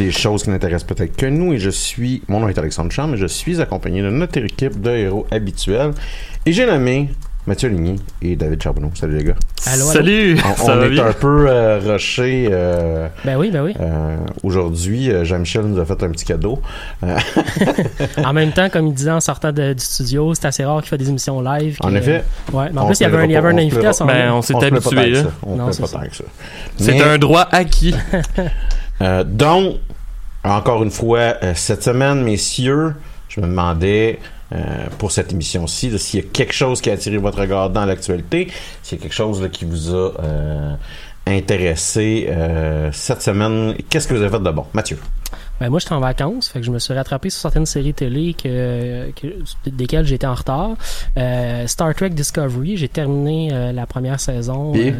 les choses qui n'intéressent peut-être que nous et je suis, mon nom est Alexandre Champ, et je suis accompagné de notre équipe de héros habituels et j'ai nommé Mathieu Ligny et David Charbonneau. Salut les gars. Allô, allô. Salut! On, ça on va est bien? un peu euh, rushé. euh, Ben oui, ben oui. euh, Aujourd'hui, euh, Jean-Michel nous a fait un petit cadeau. Euh, En même temps, comme il disait en sortant de- du studio, c'est assez rare qu'il fait des émissions live. En effet. Ouais, mais en on plus, il y avait un, il y avait un invité à son Ben, on s'est habitué, là. ça. On ne c'est pas tant que ça. C'est un droit acquis. Euh, donc, encore une fois, euh, cette semaine, messieurs, je me demandais euh, pour cette émission-ci s'il y a quelque chose qui a attiré votre regard dans l'actualité, s'il y a quelque chose là, qui vous a euh, intéressé euh, cette semaine. Qu'est-ce que vous avez fait de bon? Mathieu. Ben, moi, j'étais en vacances, fait que je me suis rattrapé sur certaines séries télé que, que- desquelles j'étais en retard. Euh, Star Trek Discovery, j'ai terminé euh, la première saison. Euh,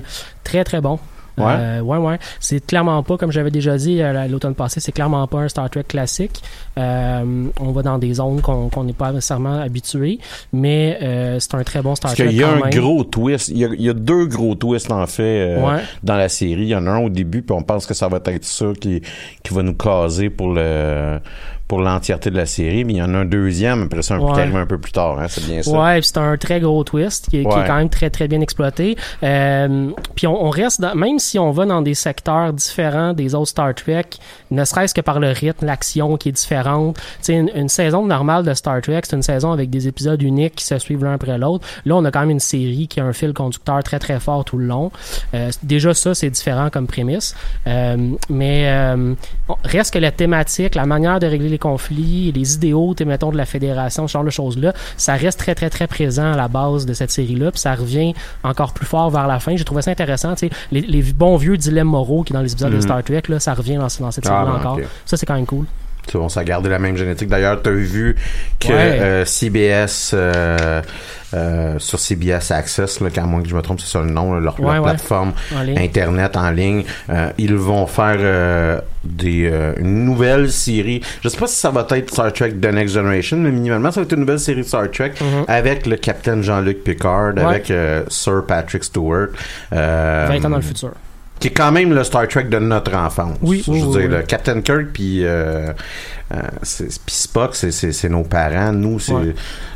très, très bon. Ouais? Euh, ouais, ouais. C'est clairement pas, comme j'avais déjà dit euh, l'automne passé, c'est clairement pas un Star Trek classique. Euh, on va dans des zones qu'on n'est pas nécessairement habitué, mais euh, c'est un très bon Star Parce Trek. qu'il y a un même. gros twist. Il y a, il y a deux gros twists, en fait, euh, Ouais. dans la série. Il y en a un au début, puis on pense que ça va être ça qui, qui va nous caser pour le pour l'entièreté de la série. Mais il y en a un deuxième, après ça, un Ouais. arrive un peu plus tard. Hein, c'est bien ça? Ouais, c'est un très gros twist qui est, quand même très très bien exploité. Euh, puis on, on reste dans, même si on va dans des secteurs différents des autres Star Trek, ne serait-ce que par le rythme, l'action qui est différente. Tu sais, une, une saison normale de Star Trek, c'est une saison avec des épisodes uniques qui se suivent l'un après l'autre. Là, on a quand même une série qui a un fil conducteur très très fort tout le long. Euh, déjà ça, c'est différent comme prémisse. Euh, mais euh, reste que la thématique, la manière de régler les conflits, les idéaux, tu sais, mettons, de la fédération, ce genre de choses-là, ça reste très, très, très présent à la base de cette série-là, puis ça revient encore plus fort vers la fin. J'ai trouvé ça intéressant, tu sais, les, les bons vieux dilemmes moraux qui dans les épisodes de Mhm. Star Trek, là, ça revient dans, dans cette Ah, série-là ben, encore. Ça, c'est quand même cool. Ça a gardé la même génétique. D'ailleurs, tu as vu que Ouais. euh, CBS, euh, euh, sur CBS Access, là, qu'à moins que je me trompe, c'est ça le nom, là, leur, leur Ouais, ouais. plateforme En. Internet en ligne, ils vont faire des, une nouvelle série. Je sais pas si ça va être Star Trek The Next Generation, mais minimalement, ça va être une nouvelle série de Star Trek Mhm. avec le capitaine Jean-Luc Picard, avec Sir Patrick Stewart. Euh, 20 ans dans le futur. Qui est quand même le Star Trek de notre enfance. Oui, Je veux oui, dire, oui. le Captain Kirk puis euh, puis Spock, c'est- c'est c'est nos parents. Nous, c'est Ouais.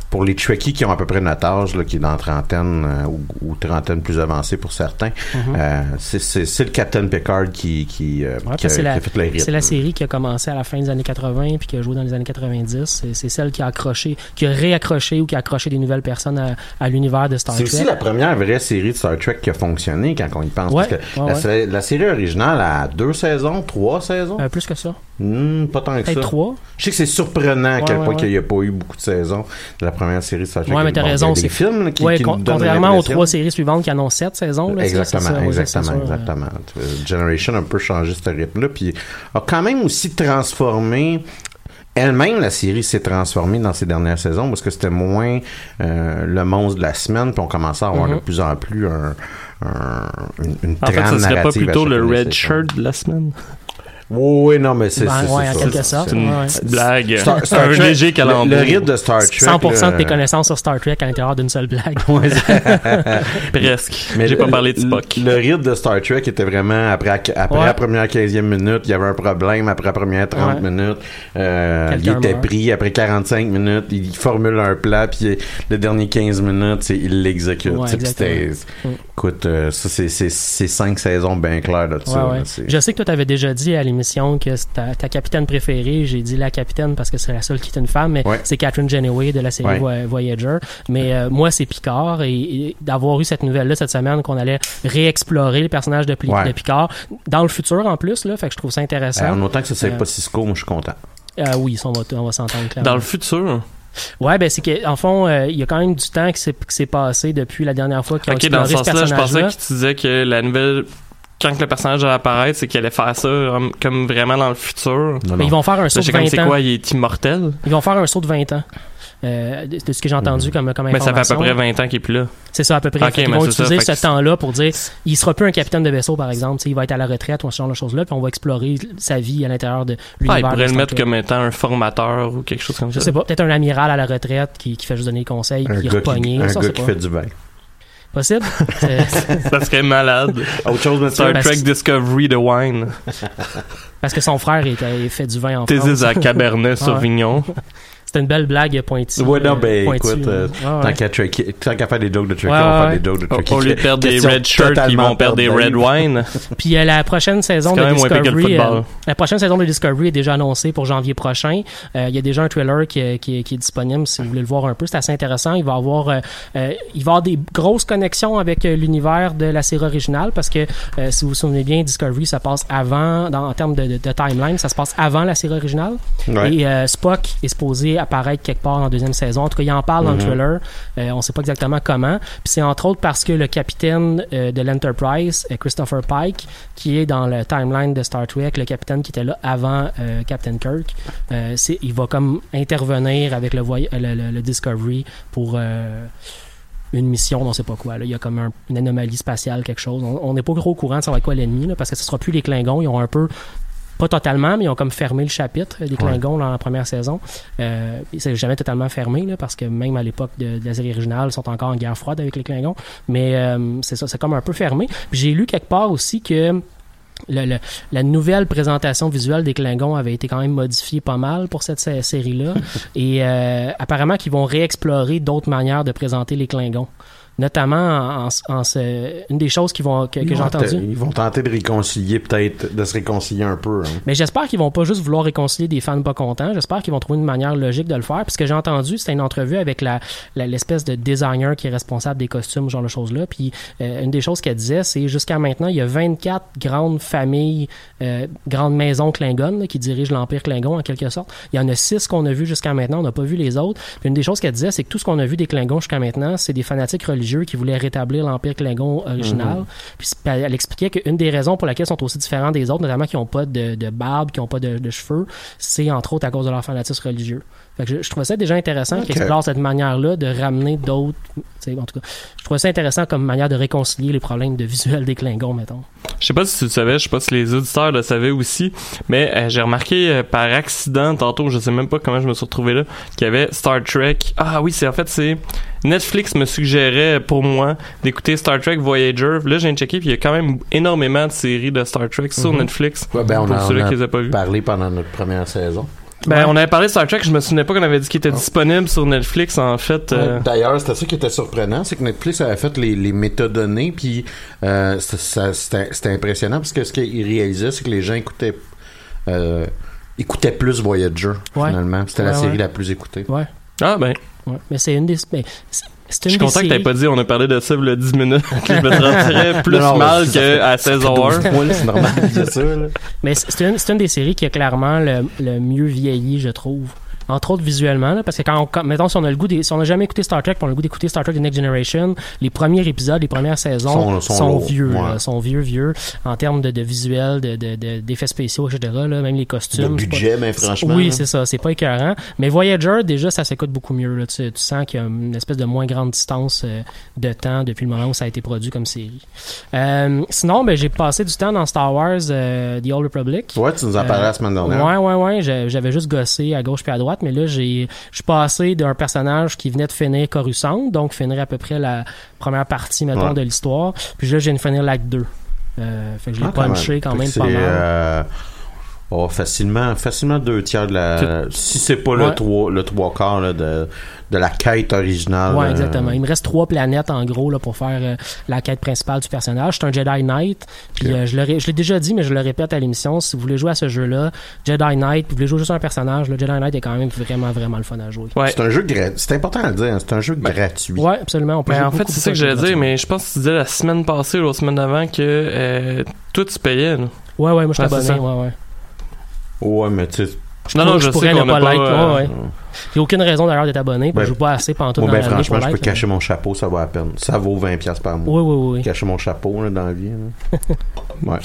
pour les Trekkies qui ont à peu près notre âge, là, qui est dans trentaine euh, ou, ou trentaine plus avancée pour certains, euh, c'est- c'est c'est le Captain Picard qui, qui, euh. Ouais, qui a, c'est la, qui a fait le rythme. c'est la série qui a commencé à la fin des années 80 puis qui a joué dans les années 90. C'est- C'est celle qui a accroché, qui a réaccroché ou qui a accroché des nouvelles personnes à, à l'univers de Star C'est Trek. aussi la première vraie série de Star Trek qui a fonctionné quand on y pense. Ouais, parce que ouais, la, la série originale a deux saisons, trois saisons. Euh, plus que ça. Hmm, pas tant que ça. trois? Je sais que c'est surprenant à quel Ouais, point ouais, qu'il n'y a pas eu beaucoup de saisons de la première série de Star Trek. Ouais, mais t'as raison, des c'est- films qui, ouais, qui con- contrairement aux trois séries suivantes qui annoncent sept saisons. Là, Exactement, ça, exactement, euh, exactement. Generation a un peu changé ce rythme-là, puis a quand même aussi transformé. Elle-même, la série s'est transformée dans ces dernières saisons parce que c'était moins euh, le monstre de la semaine, puis on commençait à avoir Mhm. de plus en plus un, un- une, une En fait, trame ça serait pas narrative plutôt le red saisons. shirt de la semaine? Oui, oui, non, mais c'est Ben, c'est- ouais, c'est en quelque C'est- sorte. c'est- ouais. Petite blague. Star- Star un Trek, léger le, calembour. le rythme de Star Trek. 100% de tes là, connaissances sur Star Trek à l'intérieur d'une seule blague. Ouais, Presque. Mais J'ai le- pas parlé de le- Spock. Le rythme de Star Trek était vraiment après, après Ouais. la première 15e minute, il y avait un problème. Après la première 30 Ouais. minutes, euh, il était meurt. pris. Après 45 minutes, il formule un plan, puis le dernier 15 minutes, il l'exécute. Mm. Écoute, euh, ça, c'est- c'est c'est cinq saisons bien claires de ça. Ouais, ouais. là, c'est- Je sais que toi, t'avais déjà dit à l'émission que c'est ta, ta capitaine préférée, j'ai dit la capitaine parce que c'est la seule qui est une femme, mais Ouais. c'est Catherine Janeway de la série Ouais. Voyager. Mais euh, moi, c'est Picard et, et d'avoir eu cette nouvelle-là cette semaine qu'on allait réexplorer le personnage de, Pli- Ouais. de Picard dans le futur en plus, là, fait que je trouve ça Euh, intéressant. en autant que ça, c'est Euh, pas Cisco, moi, je suis content. Euh, oui, ça, on va, on va s'entendre clairement. Dans le futur? Ouais, ben c'est que en fond, euh, il y a quand même du temps qui s'est passé depuis la dernière fois qu'ils ont Ok, dans exploré ce ce sens-là, je pensais que tu disais que la nouvelle. Quand que le personnage allait apparaître, c'est qu'il allait faire ça um, comme vraiment dans le futur. Non, Mais ils vont faire un saut de j'ai comme 20 c'est ans. quoi, il est immortel? Ils vont faire un saut de 20 ans. Euh, de, de ce que j'ai entendu comme, comme Mais ça fait à information. peu près 20 ans qu'il est plus là. C'est ça, à peu près. Ok, Fait qu'ils mais vont c'est ça, utiliser ce temps-là pour dire il sera plus un capitaine de vaisseau, par exemple. Tu sais, il va être à la retraite ou ce genre de choses-là, puis on va explorer sa vie à l'intérieur de Ah, l'univers. il de pourrait le mettre comme étant un formateur ou quelque chose comme Je ça. sais pas, peut-être un amiral à la retraite qui, qui fait juste donner des conseils, Un qui est repogné. un ça, gars c'est qui pas fait du vin. Possible. Ça serait malade. Autre chose, monsieur? Star Trek Discovery de Wine. Parce que son frère il fait du vin en Thésis France. à Cabernet Sauvignon. C'était une belle blague pointue. Ouais, non, ben, euh, pointue, écoute, euh, euh, ouais, Tant qu'à qu'à faire des jokes de Trekkie, Ouais, on va ouais, faire des jokes de Trekkie. au lieu de perdre des red shirts, ils vont perdre des red wine. Puis euh, la prochaine saison de Discovery, euh, la prochaine saison de Discovery est déjà annoncée pour janvier prochain. Euh, Il y a déjà un trailer qui, qui, qui est disponible si vous voulez le voir un peu. C'est assez intéressant. Il va avoir, euh, euh, il va avoir des grosses connexions avec euh, l'univers de la série originale parce que euh, si vous vous souvenez bien, Discovery ça passe avant, dans, en termes de, de, de timeline, ça se passe avant la série originale. Ouais. Et euh, Spock est supposé apparaître quelque part en deuxième saison. En tout cas, il en parle dans le Mhm. trailer. Euh, on sait pas exactement comment. Puis c'est entre autres parce que le capitaine euh, de l'Enterprise, euh, Christopher Pike, qui est dans le timeline de Star Trek, le capitaine qui était là avant euh, Captain Kirk, il va comme intervenir avec le, voy- le, le- le Discovery pour une mission, on sait pas quoi. Là. Il y a comme un- une anomalie spatiale, quelque chose. On- n'est pas trop au courant de savoir quoi l'ennemi, parce que ce sera plus les Klingons. Ils ont un peu pas totalement, mais ils ont comme fermé le chapitre des Klingons dans la première saison. Euh, c'est jamais totalement fermé, là, parce que même à l'époque de, de la série originale, ils sont encore en guerre froide avec les Klingons. Mais euh, c'est ça, c'est comme un peu fermé. Puis j'ai lu quelque part aussi que le- le- la nouvelle présentation visuelle des Klingons avait été quand même modifiée pas mal pour cette sé- série-là. Et euh, apparemment qu'ils vont réexplorer d'autres manières de présenter les Klingons. Notamment en, en- en se- une des choses qui vont, que, j'ai vont entendu. te- Ils vont tenter de réconcilier, peut-être, de se réconcilier un peu. hein. Mais j'espère qu'ils vont pas juste vouloir réconcilier des fans pas contents. J'espère qu'ils vont trouver une manière logique de le faire. Puis ce que j'ai entendu, c'était une entrevue avec la l'espèce de designer qui est responsable des costumes, ce genre de choses-là. Puis euh, une des choses qu'elle disait, c'est jusqu'à maintenant, il y a 24 grandes familles, euh, grandes maisons Klingon là, qui dirigent l'Empire Klingon en quelque sorte. Il y en a six qu'on a vu jusqu'à maintenant. On n'a pas vu les autres. Puis une des choses qu'elle disait, c'est que tout ce qu'on a vu des Klingons jusqu'à maintenant, c'est des fanatiques religieux qui voulaient rétablir l'Empire Klingon original. Puis c'est- elle expliquait qu'une des raisons pour laquelle ils sont aussi différents des autres, notamment qui n'ont pas de, de barbe, qui n'ont pas de, de cheveux, c'est entre autres à cause de leur fanatisme religieux. Fait que je, je trouvais ça déjà intéressant Ok. qu'ils explorent cette manière-là de ramener d'autres. En tout cas, je trouvais ça intéressant comme manière de réconcilier les problèmes de visuel des Klingons, mettons. Je sais pas si tu le savais, je sais pas si les auditeurs le savaient aussi, mais euh, j'ai remarqué euh, par accident tantôt, je sais même pas comment je me suis retrouvé là, qu'il y avait Star Trek. Ah oui, c'est en fait c'est Netflix me suggérait pour moi d'écouter Star Trek Voyager. Là, j'ai checké puis il y a quand même énormément de séries de Star Trek sur Mhm. Netflix. Ouais, ben, on pour en ceux-là a qui les ont pas parlé pendant notre première saison. Ben, Ouais. on avait parlé de Star Trek, je me souvenais pas qu'on avait dit qu'il était disponible sur Netflix, en fait. euh, D'ailleurs, c'était ça qui était surprenant, c'est que Netflix avait fait les, les métadonnées, puis euh, c'était c'était impressionnant parce que ce qu'ils réalisaient, c'est que les gens écoutaient euh, écoutaient plus Voyager Ouais. finalement. C'était la série ouais. la plus écoutée. Ouais. Ah, ben. Ouais. Mais c'est une des. mais Je suis content que t'aies pas dit on a parlé de ça il y a 10 minutes. je me sentirais plus Non, non, mal qu'à ça fait 16 heures. 12 points, là, c'est normal ça. là. Mais c'est c'est une, c'est une des séries qui a clairement le, le mieux vieilli, je trouve. Entre autres visuellement, là, parce que quand, on, quand- mettons, si on a le goût des, si on n'a jamais écouté Star Trek, puis on a le goût d'écouter Star Trek The Next Generation, les premiers épisodes, les premières saisons Sont- sont, sont lourds, vieux, ouais. là, sont vieux, vieux, en termes de, de visuel, de, de, de- d'effets spéciaux, etc. Là, même les costumes. De c'est pas- budget, ben franchement. Oui, c'est ça, c'est pas écœurant. Mais Voyager, déjà, ça s'écoute beaucoup mieux. Là. Tu, tu sens qu'il y a une espèce de moins grande distance euh, de temps depuis le moment où ça a été produit comme série. Euh, sinon, ben, j'ai passé du temps dans Star Wars euh, The Old Republic. Ouais, tu nous en parlais la semaine dernière. Ouais, ouais, ouais. J'a- J'avais juste gossé à gauche puis à droite, mais là, j'ai, je suis passé d'un personnage qui venait de finir Coruscant, donc finir à peu près la première partie, mettons, Ouais. de l'histoire. Puis là, je viens de finir l'acte 2. Euh, fait que je l'ai Ah, quand punché quand Fait que même pas mal. Oh, facilement, facilement deux tiers de la. Si c'est pas le trois, le trois quarts là, de, de la quête originale. Ouais, euh, exactement. Il me reste trois planètes en gros là, pour faire euh, la quête principale du personnage. C'est un Jedi Knight. Puis euh, je, le ré- je l'ai déjà dit, mais je le répète à l'émission. Si vous voulez jouer à ce jeu-là, Jedi Knight, puis vous voulez jouer juste un personnage, le Jedi Knight est quand même vraiment, vraiment le fun à jouer. Ouais. C'est un jeu gratuit. C'est important à le dire. hein, C'est un jeu gratuit. Ouais, absolument. On peut Ben, en fait, c'est ça que j'allais dire, mais je pense que tu disais la semaine passée ou la semaine d'avant que euh, toi, tu payais. là. Ouais, ouais, moi je Ouais, ça. Ouais, ouais. Ouais, mais tu sais. Non, non, je, pourrais ne pas pas... like. euh, Ouais, ouais. J'ai aucune raison d'ailleurs d'être abonné. puis Ben, je joue pas assez pendant tout dans ben, franchement, je peux like, mais- cacher mon chapeau, ça vaut la peine. Ça vaut 20$ par mois. Oui, oui, oui. Cacher mon chapeau là, dans la vie. là. ouais.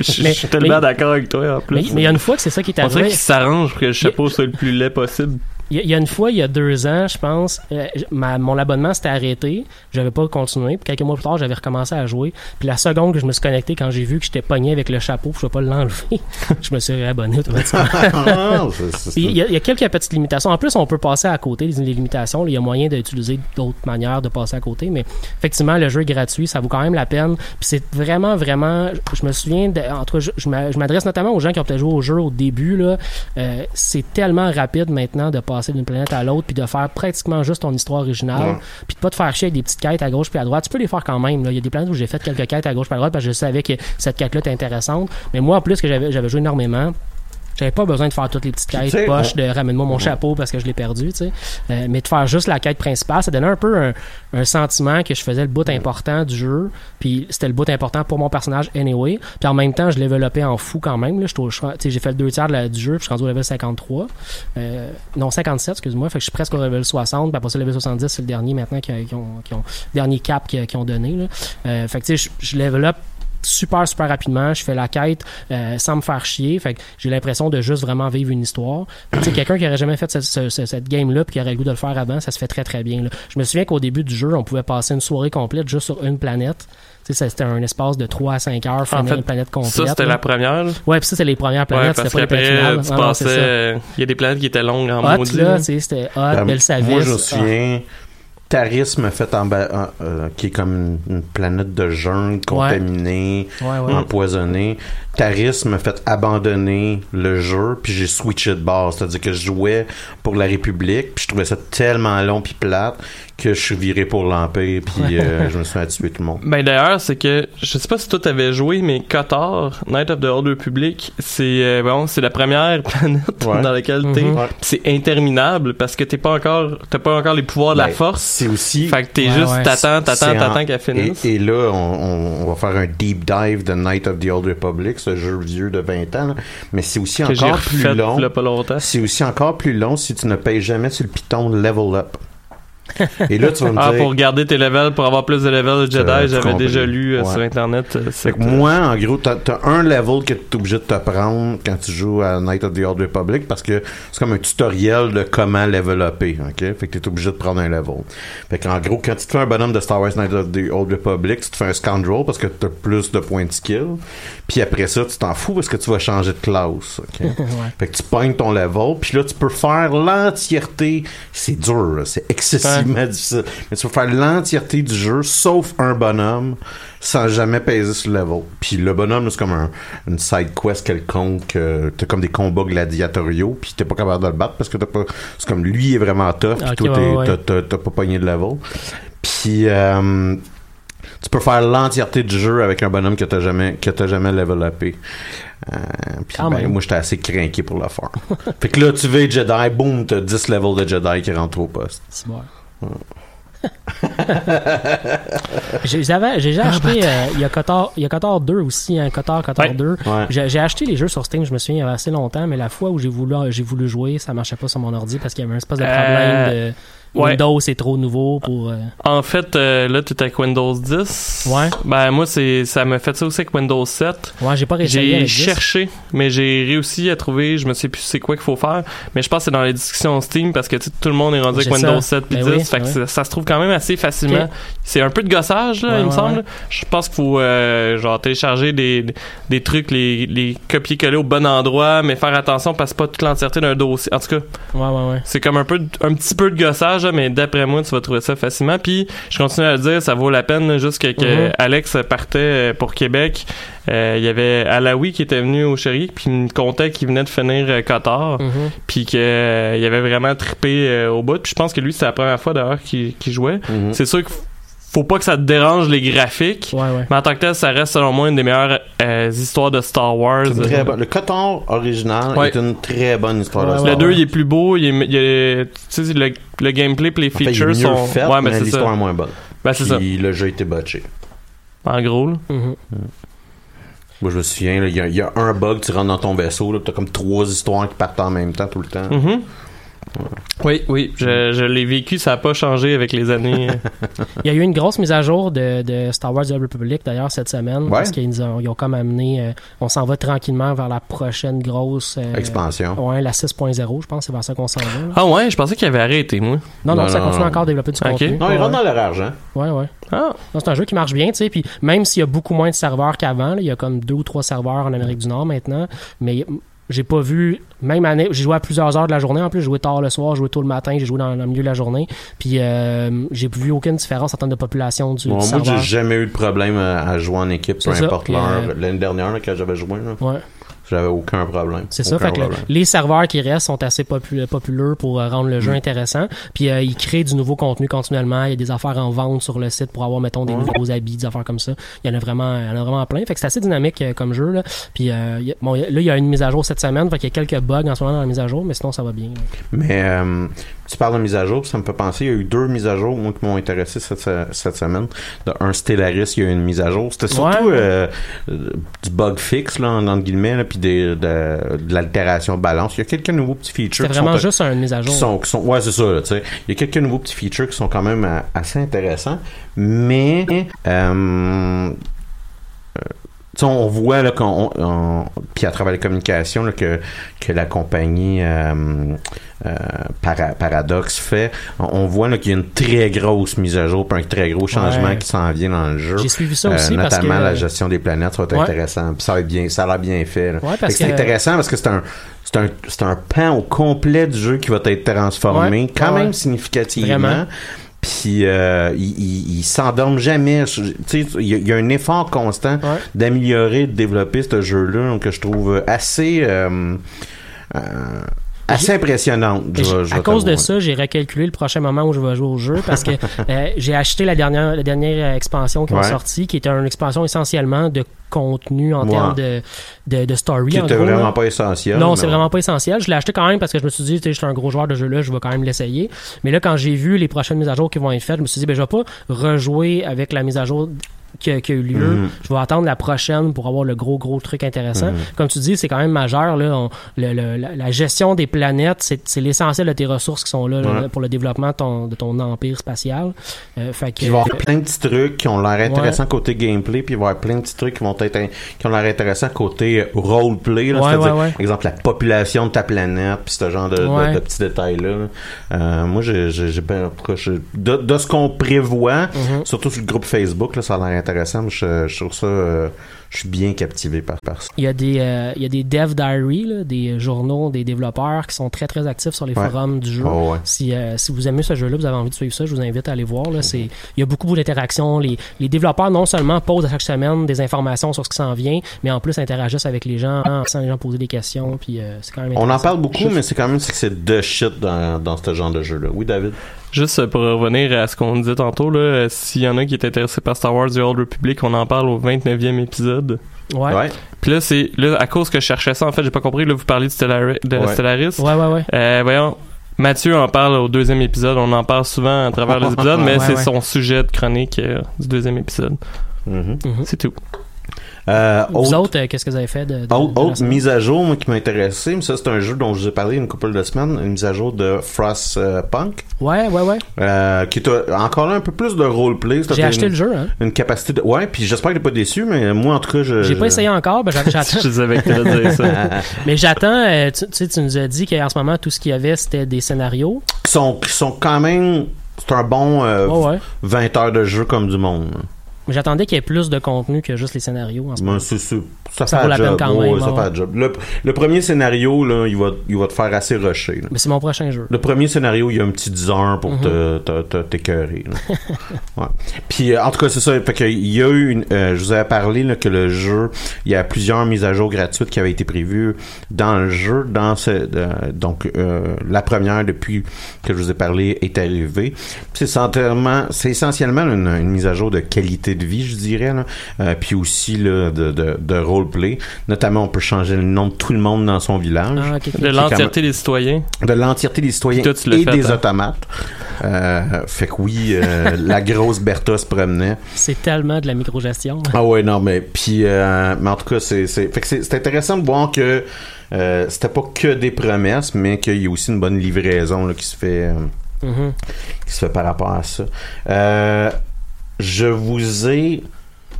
Je Mais- suis tellement d'accord avec toi, en plus. Mais mais il y a une fois que c'est ça qui est On dirait arrivé. qu'il s'arrange pour que le chapeau soit le plus laid possible. Il y, a- une fois, il y a deux ans, je pense, euh, ma- mon abonnement s'était arrêté. J'avais pas continué. Puis quelques mois plus tard, j'avais recommencé à jouer. Puis la seconde que je me suis connecté, quand j'ai vu que j'étais pogné avec le chapeau, puis je pouvais pas l'enlever, je me suis réabonné automatiquement. Ah, il y, a, il y a quelques petites limitations. En plus, on peut passer à côté des des limitations. Il y a moyen d'utiliser d'autres manières de passer à côté. Mais effectivement, le jeu est gratuit. Ça vaut quand même la peine. Puis c'est vraiment, vraiment. Je me souviens, de, en tout cas, je m'adresse notamment aux gens qui ont peut-être joué au jeu au début. Là. Euh, c'est tellement rapide maintenant de passer d'une planète à l'autre puis de faire pratiquement juste ton histoire originale. Puis de pas te faire chier avec des petites quêtes à gauche puis à droite. Tu peux les faire quand même. Il y a des planètes où j'ai fait quelques quêtes à gauche puis à droite parce que je savais que cette quête-là était intéressante. Mais moi, en plus que j'avais joué énormément. J'avais pas besoin de faire toutes les petites quêtes poches, de ramène-moi mon chapeau parce que je l'ai perdu, tu sais. Euh, mais de faire juste la quête principale, ça donnait un peu un, un sentiment que je faisais le bout important du jeu, puis c'était le bout important pour mon personnage anyway. Puis en même temps, je développais en fou quand même. Là, j'ai fait le deux tiers de la- du jeu, puis je suis rendu au level 53. Euh, non, 57, excuse-moi. Fait que je suis presque au level 60. Puis après ça, le level 70, c'est le dernier maintenant qui, ont, qui ont, dernier cap qui, qui ont donné. Là. Euh, fait que tu sais, je, je développe super super rapidement je fais la quête euh, sans me faire chier fait que j'ai l'impression de juste vraiment vivre une histoire tu sais quelqu'un qui aurait jamais fait cette, ce- ce- cette game là puis qui aurait le goût de le faire avant ça se fait très très bien là. je me souviens qu'au début du jeu on pouvait passer une soirée complète juste sur une planète tu sais c'était un espace de 3 à 5 heures finir fait, une planète complète Ça, c'était la première. là? ouais puis ça c'est les premières Ouais, planètes parce c'était pas les qu'après, planètes tu finales. Ça. euh, Il y a des planètes qui étaient longues en Hot, maudit. là, là. tu sais, c'était Hot, Ben. Moi, je me Ah. souviens. Taris me fait en bas, euh, qui est comme une, planète de jungle contaminée, Ouais, ouais. empoisonnée. Taris me fait abandonner le jeu, puis j'ai switché de base. C'est-à-dire que je jouais pour la République, puis je trouvais ça tellement long puis plate que je suis viré pour l'Empire, puis euh, je me suis tuer tout le monde. Ben d'ailleurs, c'est que je sais pas si toi t'avais joué, mais Qatar, Night of the Old Republic, c'est euh, bon, c'est la première planète Ouais. dans laquelle t'es. Ouais. C'est interminable parce que t'es pas encore, t'as pas encore les pouvoirs de la Ben, force. C'est aussi. Fait que t'es Ouais, juste ouais. t'attends, t'attends, t'attends qu'elle finisse. Et, et là, on, va faire un deep dive de Night of the Old Republic, ce jeu vieux de 20 ans. là. Mais c'est aussi que encore plus long. C'est aussi encore plus long si tu ne payes jamais sur le piton Level Up. Et là, tu vas me Ah, dire. pour garder tes levels, pour avoir plus de levels de Jedi, tu j'avais déjà lu euh, Ouais. sur internet. euh, Fait cette- que moi, en gros, t'as as un level que tu es obligé de te prendre quand tu joues à Night of the Old Republic parce que c'est comme un tutoriel de comment leveloper, ok? Fait que t'es obligé de prendre un level. Fait qu'en gros, quand tu te fais un bonhomme de Star Wars Night of the Old Republic, tu te fais un scoundrel parce que t'as plus de points de skill. Puis après ça, tu t'en fous parce que tu vas changer de classe, ok? Fait que tu pognes ton level, puis là, tu peux faire l'entièreté. C'est dur, c'est excessivement excessivement difficile. Mais tu peux faire l'entièreté du jeu, sauf un bonhomme, sans jamais peser sur le level. Puis le bonhomme, c'est comme un, une side quest quelconque. euh, t'as comme des combats gladiatoriaux, puis t'es pas capable de le battre parce que t'as pas. C'est comme lui il est vraiment tough, puis Ok, toi ouais, t'as- pas pogné de level. Puis euh, tu peux faire l'entièreté du jeu avec un bonhomme que t'as jamais que t'as jamais level upé. Euh, puis ben, moi j'étais assez craqué pour le faire. fait que là tu veux Jedi, boum, t'as 10 levels de Jedi qui rentrent au poste. C'est bon. J'ai j'avais- j'ai déjà acheté, euh, il y a Kotor, il y a Kotor 2 aussi, un Kotor, Kotor Ouais. 2. Ouais. J'ai j'ai acheté les jeux sur Steam, je me souviens, il y avait assez longtemps, mais la fois où j'ai voulu, j'ai voulu jouer, ça marchait pas sur mon ordi parce qu'il y avait un espèce de problème de ouais. Windows, c'est trop nouveau pour. euh, En fait, euh, là, tu es avec Windows 10. Ouais. Ben, moi, c'est, ça m'a fait ça aussi avec Windows 7. Ouais, j'ai pas réussi J'ai avec 10. cherché, mais j'ai réussi à trouver, je me sais plus c'est quoi qu'il faut faire, mais je pense que c'est dans les discussions Steam parce que tout le monde est rendu avec Windows ça. 7 puis Ben 10, oui, fait que ouais. ça, ça se trouve quand même assez facilement. C'est un peu de gossage, là, Ouais, il me ouais, semble. Je pense qu'il faut euh, genre télécharger des, des trucs, les, les copier-coller au bon endroit, mais faire attention parce que pas toute l'entièreté d'un dossier. En tout cas, Ouais, ouais, ouais. c'est comme un peu, un petit peu de gossage, là, mais d'après moi, tu vas trouver ça facilement. Puis, je continue à le dire, ça vaut la peine, juste que, que Mhm. Alex partait euh, pour Québec. Euh, Il y avait Alaoui qui était venu au Chéri, puis il me contait qu'il venait de finir euh, Qatar, Mhm. puis qu'il avait vraiment trippé euh, au bout. Puis je pense que lui, c'est la première fois d'ailleurs qu'il jouait. Mhm. C'est sûr f- faut pas que ça te dérange les graphiques. Ouais, ouais. Mais en tant que tel, ça reste selon moi une des meilleures euh, histoires de Star Wars. C'est une très bonne- Le coton original Ouais. est une très bonne histoire Ouais, de ouais, Star Le 2, Wars. il est plus beau, il est, il est- tu sais, le, le gameplay et les En fait, il est features mieux sont. fait, ouais, mais l'histoire est moins bonne. Ben, c'est ça. Puis le jeu a été botché. En gros, là. Mhm. Moi, je me souviens, là, il y, a- il y a un bug, tu rentres dans ton vaisseau, là, t'as comme trois histoires qui partent en même temps tout le temps. Mhm. Oui, oui, je, je l'ai vécu, ça n'a pas changé avec les années. Il y a eu une grosse mise à jour de, de Star Wars The Republic d'ailleurs cette semaine Ouais. parce qu'ils nous ont, ils ont comme amené euh, on s'en va tranquillement vers la prochaine grosse euh, Expansion. ouais la 6.0 je pense c'est vers ça qu'on s'en va là. ah ouais, je pensais qu'il avait arrêté, moi. non non, Non, ça non, continue non. encore à développer du Ok. contenu Non, il ouais, rentre dans leur argent. ouais ouais Ah, Non, c'est un jeu qui marche bien tu sais puis même s'il y a beaucoup moins de serveurs qu'avant là, il y a comme deux ou trois serveurs en Amérique du Nord maintenant mais j'ai pas vu même année j'ai joué à plusieurs heures de la journée. En plus j'ai joué tard le soir j'ai joué tôt le matin j'ai joué dans, dans le milieu de la journée. Puis euh, j'ai vu aucune différence en termes de population du, Bon, du moi, j'ai jamais eu de problème à, à jouer en équipe, peu importe l'heure. euh, L'année dernière, là, quand j'avais joué, là, ouais j'avais aucun problème. C'est ça, fait que le- les serveurs qui restent sont assez popu- populaires pour euh, rendre le Mm. jeu intéressant. Puis euh, ils créent du nouveau contenu continuellement. Il y a des affaires en vente sur le site pour avoir, mettons, des nouveaux habits, des affaires comme ça. Il y en a vraiment, il y en a vraiment plein. Fait que c'est assez dynamique euh, comme jeu. Là. Puis euh, il y a- bon, là, il y a une mise à jour cette semaine. Fait qu'il y a quelques bugs en ce moment dans la mise à jour, mais sinon ça va bien. là. Mais euh, tu parles de mise à jour, ça me fait penser, il y a eu deux mises à jour, moi, qui m'ont intéressé cette, se- cette semaine. De un Stellaris, il y a eu une mise à jour. C'était surtout Ouais. euh, euh, du bug fixe, là, en- entre guillemets, là, puis des- de, de l'altération de balance. Il y a quelques nouveaux petits features. Qui vraiment sont, juste une mise à qui jour. sont, qui sont- ouais, c'est ça, tu sais. Il y a quelques nouveaux petits features qui sont quand même euh, assez intéressants, mais euh, on voit là qu'on on- puis à travers les communications là, que que la compagnie euh, euh, Para- Paradox fait, on, voit là qu'il y a une très grosse mise à jour, puis un très gros changement Ouais. qui s'en vient dans le jeu. J'ai suivi ça Euh, aussi parce que notamment la gestion des planètes, ça va être Ouais. intéressant. Puis ça va être bien, ça a l'air bien fait. là. Ouais, Fait parce que c'est intéressant parce que c'est un, c'est un, c'est un pan au complet du jeu qui va être transformé, quand même significativement. Vraiment. Puis euh, il, il, il s'endorme jamais. Je- Tu sais, il y, a- il y a un effort constant Ouais. d'améliorer, de développer ce jeu-là que je trouve assez euh, euh, assez impressionnante. je je à cause de ça, j'ai recalculé le prochain moment où je vais jouer au jeu parce que euh, j'ai acheté la dernière, la dernière expansion qui est Ouais. sortie, qui était une expansion essentiellement de contenu en Ouais. termes de, de, de story. Qui en était gros, là. vraiment pas essentiel. Non, mais c'est vraiment pas essentiel. Je l'ai acheté quand même parce que je me suis dit, tu sais, je suis un gros joueur de jeu-là, je vais quand même l'essayer. Mais là, quand j'ai vu les prochaines mises à jour qui vont être faites, je me suis dit, ben, je vais pas rejouer avec la mise à jour qui a, qui a eu lieu. Mhm. Je vais attendre la prochaine pour avoir le gros, gros truc intéressant. Mhm. Comme tu dis, c'est quand même majeur. Là, On- le- le- la, la gestion des planètes, c'est l'essentiel de tes ressources qui sont là, pour le développement de ton, de ton empire spatial. Euh, fait que, Puis il va y avoir plein de petits trucs qui ont l'air intéressants Ouais. côté gameplay, puis il va y avoir plein de petits trucs qui vont être qui ont l'air intéressants côté roleplay. Ouais, C'est-à-dire, ouais. exemple, la population de ta planète, puis ce genre de, de- Ouais. de petits détails-là. là. Euh, moi, j'ai bien- de, de ce qu'on prévoit, Mhm. surtout sur le groupe Facebook, là, ça a l'air intéressant. Je, je trouve ça, euh, je suis bien captivé par, par ça. Il y a des, euh, il y a des dev diary, là, des journaux, des développeurs qui sont très très actifs sur les Ouais. forums du jeu. Oh, ouais. Si, euh, si vous aimez ce jeu-là, vous avez envie de suivre ça, je vous invite à aller voir. Là. C'est, il y a beaucoup, beaucoup d'interactions. Les, les développeurs non seulement posent à chaque semaine des informations sur ce qui s'en vient, mais en plus interagissent avec les gens, en laissant les gens poser des questions. Puis c'est quand même On en parle beaucoup, mais c'est quand même c'est que c'est de shit dans, dans ce genre de jeu-là. Oui, David? Juste pour revenir à ce qu'on disait tantôt, là, s'il y en a qui est intéressé par Star Wars The Old Republic, on en parle au 29e épisode. Ouais. Ouais. Puis là, c'est là, à cause que je cherchais ça, en fait, j'ai pas compris. Là, vous parlez de, Stellari- de Ouais. Stellaris. Ouais, ouais, ouais. Euh, voyons, Mathieu en parle au deuxième épisode. On en parle souvent à travers les épisodes, mais Ouais, c'est ouais. son sujet de chronique euh, du deuxième épisode. Mhm. Mhm. C'est tout. Euh, Vous autre- autres, euh, qu'est-ce que vous avez fait de, de- Autre, de autre mise à jour moi, qui m'a intéressé, mais ça c'est un jeu dont je vous ai parlé une couple de semaines, une mise à jour de Frost euh, Punk, Ouais, ouais, ouais. euh, qui est encore là un peu plus de roleplay. J'ai acheté le jeu, hein. Une capacité de... Ouais, puis j'espère que t'es pas déçu, mais moi en tout cas, je... J'ai pas essayé encore, ben, j'a- j'attends. je savais que t'allais dire ça. Mais j'attends, tu, tu sais, tu nous as dit qu'en ce moment, tout ce qu'il y avait, c'était des scénarios. Qui sont, qui sont quand même... C'est un bon ouais. 20 heures de jeu comme du monde. Mais j'attendais qu'il y ait plus de contenu que juste les scénarios en ce moment. Ça, Ça fait vaut la peine job. Ouais, même, ça ouais. fait la job. Le, le premier scénario, là, il va, il va te faire assez rusher. là. Mais c'est mon prochain jeu. Le premier scénario, il y a un petit 10 heures pour Mhm. te- te- te- t'écœurer. ouais. Puis, euh, en tout cas, c'est ça. Fait que, il y a eu une, euh, je vous avais parlé là, que le jeu, il y a plusieurs mises à jour gratuites qui avaient été prévues dans le jeu. Dans ce, euh, donc, euh, la première, depuis que je vous ai parlé, est arrivée. Puis C'est essentiellement, c'est essentiellement une, une mise à jour de qualité de vie, je dirais. Là. Euh, puis aussi là, de, de, de roleplay. Notamment, on peut changer le nom de tout le monde dans son village. Ah. De l'entièreté des citoyens. De l'entièreté des citoyens toi, et fait, des hein? automates. Euh, fait que oui, euh, la grosse Bertha se promenait. C'est tellement de la microgestion. Ah ouais, non, mais puis, euh, mais en tout cas, c'est, c'est, fait que c'est, c'est intéressant de voir que euh, c'était pas que des promesses, mais qu'il y a aussi une bonne livraison là, qui se fait, euh, Mhm. qui se fait par rapport à ça. Euh, je vous ai,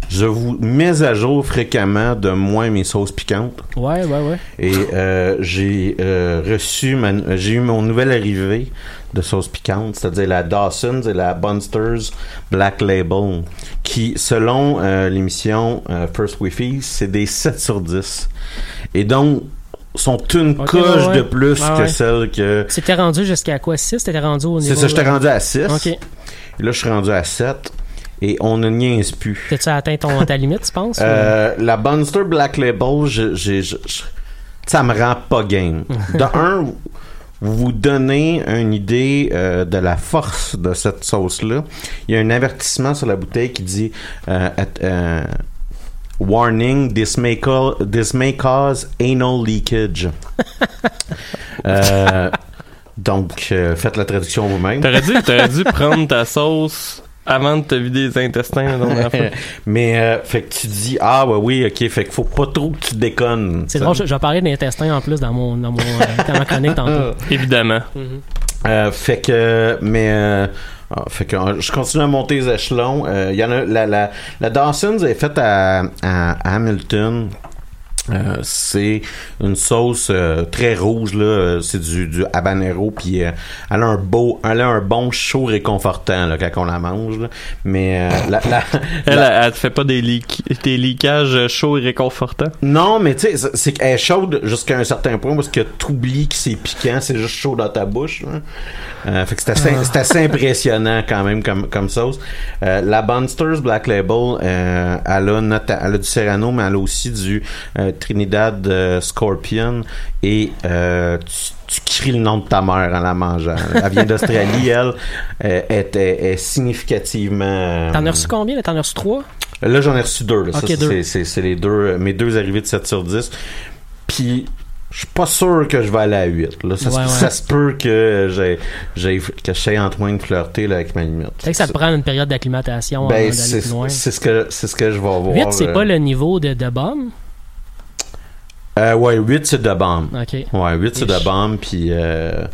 je vous mets à jour fréquemment de moins mes sauces piquantes. Ouais, ouais, ouais. Et euh, j'ai euh, reçu, ma- j'ai eu mon nouvelle arrivée de sauce piquante, c'est-à-dire la Dawson's et la Bunsters Black Label, qui, selon euh, l'émission euh, First Wi-Fi, c'est des 7 sur 10. Et donc, sont une Ok, coche ouais, de plus que ouais. celle que... C'était rendu jusqu'à quoi 6 T'étais rendu au niveau. C'est ça, j'étais euh, rendu à 6. Ok. Et là, je suis rendu à 7. Et on ne niaise plus. T'as-tu atteint ton, ta limite, tu penses Euh, la Bunster Black Label, je, je- je- ça me rend pas game. De un, vous- donnez une idée euh, de la force de cette sauce-là. Il y a un avertissement sur la bouteille qui dit euh, at- euh, Warning, this may, call- this may cause anal leakage. Euh, donc, euh, faites la traduction vous-même. T'aurais dû, t'aurais dû prendre ta sauce avant de te vider les intestins fois. Mais, euh, fait que tu dis, ah, ouais, oui, ok, fait qu'il faut pas trop que tu déconnes. C'est drôle, vais parler d'intestin en plus dans mon, dans mon euh, dans ma chronique tantôt. Évidemment. Euh, fait que, mais, euh, ah, fait que euh, je continue à monter les échelons. Euh, Il y en a, la, la, la Dawson's est faite à, à Hamilton. Euh, c'est une sauce euh, très rouge là, c'est du, du habanero puis euh, elle a un beau, elle a un bon chaud réconfortant là, quand on la mange là. Mais euh, la, la- Elle, la- elle, te fait pas des, leak, des leakages chauds et réconfortants? non, mais tu sais, c'est- qu'elle est chaude jusqu'à un certain point parce que t'oublies que c'est piquant, c'est juste chaud dans ta bouche. là. Euh, fait que c'est assez, c'est assez impressionnant quand même comme, comme sauce. Euh, la Bunsters Black Label, euh, elle, a elle a du Serrano, mais elle a aussi du euh, Trinidad euh, Scorpion et euh, tu, tu cries le nom de ta mère en la mangeant. Elle vient d'Australie, elle, euh, est, est- est significativement... euh, T'en as reçu combien? T'en as reçu 3 Là, j'en ai reçu deux. Là. C'est- deux. les deux, euh, mes deux arrivées de 7 sur 10. Puis, je suis pas sûr que je vais aller à 8. Là. Ça, se- Ouais, ouais. ça se peut que j'ai, que je train de flirter là, avec ma limite. Que ça te prend une période d'acclimatation avant ben, d'aller c'est, plus loin. c'est ce que c'est ce que je vais voir. 8, c'est euh. pas le niveau de, de bombe. Euh, ouais, 8 c'est de bombe. Ok. Ouais, 8 c'est de bombe puis euh,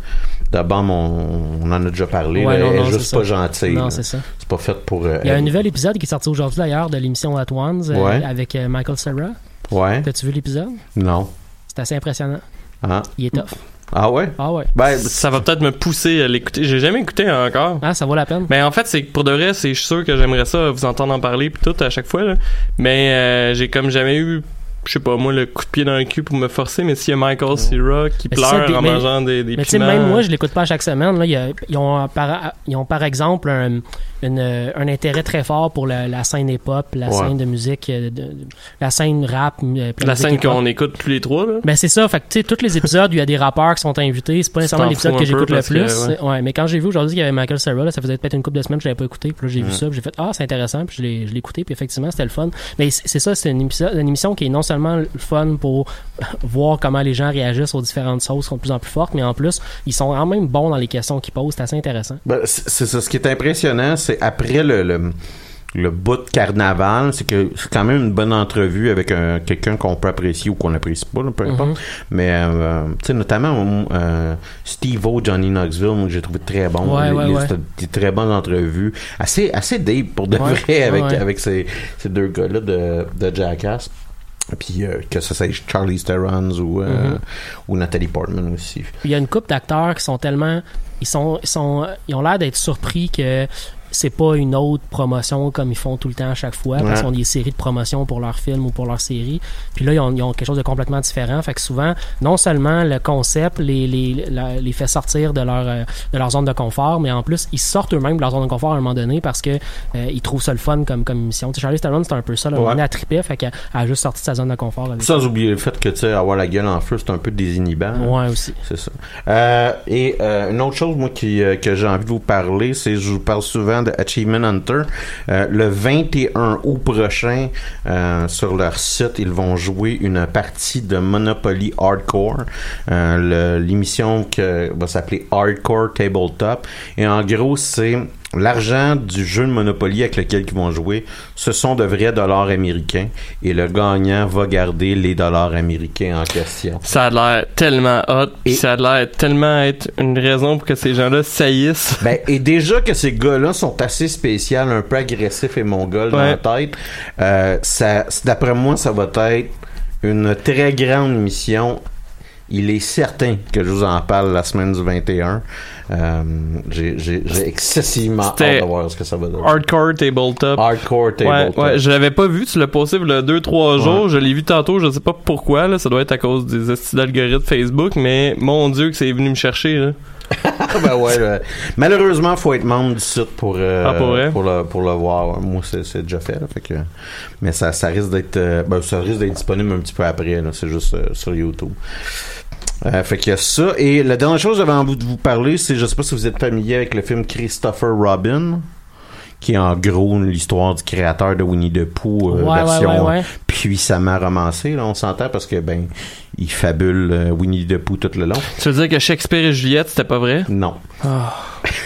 de bombe on, on en a déjà parlé. Ouais, là, non, elle est non, juste c'est pas gentille. Non, c'est ça. C'est pas fait pour. euh, Il y a un nouvel épisode qui est sorti aujourd'hui d'ailleurs de l'émission At Ones euh, Ouais. avec euh, Michael Cera. Ouais. T'as-tu vu l'épisode? Non. C'est assez impressionnant. Ah. Il est tough. Ah ouais? Ah ouais. Ben, Ça va peut-être me pousser à l'écouter. J'ai jamais écouté encore. Ah, ça vaut la peine. Mais en fait, c'est que pour de vrai, c'est je suis sûr que j'aimerais ça vous entendre en parler puis tout à chaque fois. Là. Mais euh, j'ai comme jamais eu, je sais pas moi, le coup de pied dans le cul pour me forcer. Mais s'il y a Michael Cera qui Mais pleure des- en mais- mangeant des, des Mais tu sais, piments. même moi, je l'écoute pas à chaque semaine. Là, Il y a- ils, ont par, ils ont par exemple un, une, euh, un intérêt très fort pour la, la scène hip-hop, la Ouais. scène de musique, euh, de- de- la scène rap. euh, la scène qu'on écoute tous les trois. Là? Ben c'est ça, fait que tu sais, tous les épisodes où il y a des rappeurs qui sont invités, c'est pas nécessairement l'épisode que j'écoute le que, plus. ouais. Mais quand j'ai vu aujourd'hui qu'il y avait Michael Cera, là, ça faisait peut-être une couple de semaines que je l'avais pas écouté, puis là j'ai vu ça, puis j'ai fait ah c'est intéressant, puis je l'ai je l'ai écouté, puis effectivement c'était le fun. Mais c'est ça, c'est une, épisode- une émission qui est non seulement le fun pour voir comment les gens réagissent aux différentes sauces qui sont de plus en plus fortes, mais en plus ils sont quand même bons dans les questions qu'ils posent, c'est assez intéressant. Ben, c'est c'est ça. Ce qui est impressionnant, c'est après le, le, le bout de carnaval, c'est que c'est quand même une bonne entrevue avec un- quelqu'un qu'on peut apprécier ou qu'on n'apprécie pas, là, peu importe. Mhm. Mais, euh, tu sais, notamment euh, Steve O, Johnny Knoxville, moi, j'ai trouvé très bon. Ouais, ouais, des très bonnes entrevues. Assez, assez deep pour de vrai avec, avec ces, ces deux gars-là de, de Jackass. Puis euh, que ce soit Charlie Theron ou, Mhm. ou Nathalie Portman aussi. Il y a une couple d'acteurs qui sont tellement ils sont ils sont ils ont l'air d'être surpris que c'est pas une autre promotion comme ils font tout le temps à chaque fois parce qu'ils ont des séries de promotion pour leur film ou pour leur série puis là ils ont, ils ont quelque chose de complètement différent fait que souvent non seulement le concept les, les, la- les fait sortir de leur euh, de leur zone de confort mais en plus ils sortent eux-mêmes de leur zone de confort à un moment donné parce que euh, ils trouvent ça le fun comme comme émission Tu sais, Charlie Theron c'était un peu ça là, Ouais. on est à triper fait qu'elle elle a juste sorti de sa zone de confort Sans oublier le fait que, tu sais, avoir la gueule en feu, c'est un peu désinhibant. ouais aussi C'est ça. Euh, et une autre chose, moi, qui, que j'ai envie de vous parler, c'est je vous parle souvent de Achievement Hunter. Euh, le 21 août prochain, euh, sur leur site, ils vont jouer une partie de Monopoly Hardcore. Euh, L'émission va s'appeler Hardcore Tabletop. Et en gros, c'est l'argent du jeu de Monopoly avec lequel ils vont jouer. Ce sont de vrais dollars américains. Et le gagnant va garder les dollars américains en question. Ça a l'air tellement hot, Et- ça a l'air tellement être une raison pour que ces gens-là saillissent. Ben, et déjà que ces gars-là sont assez spéciaux, un peu agressifs et mongols dans Ouais. la tête, euh, ça, d'après moi, ça va être une très grande mission. Il est certain que je vous en parle la semaine du 21. Euh, j'ai, excessivement hâte de voir ce que ça va donner. Hardcore tabletop. Hardcore Ouais, tabletop. ouais, je l'avais pas vu, tu l'as posté il y a 2-3 Ouais. jours, je l'ai vu tantôt, je sais pas pourquoi, là, ça doit être à cause des d'algorithmes Facebook, mais mon dieu que c'est venu me chercher, là. ben ouais, ouais. Malheureusement, faut être membre du site pour, euh, Ah, pour le, pour le voir. Moi, c'est, déjà fait. là, fait que, mais ça, ça risque d'être euh, ben, ça risque d'être disponible un petit peu après. c'est juste sur YouTube. Euh, fait qu'il y a ça. Et la dernière chose que j'avais envie de vous parler, c'est, je sais pas si vous êtes familier avec le film Christopher Robin, qui est en gros l'histoire du créateur de Winnie the Pooh, euh, Ouais, ouais, version ouais, ouais. puissamment romancée. Là, on s'entend parce que ben, il fabule euh, Winnie the Pooh tout le long. Tu veux dire que Shakespeare et Juliette, c'était pas vrai? Non. Ah.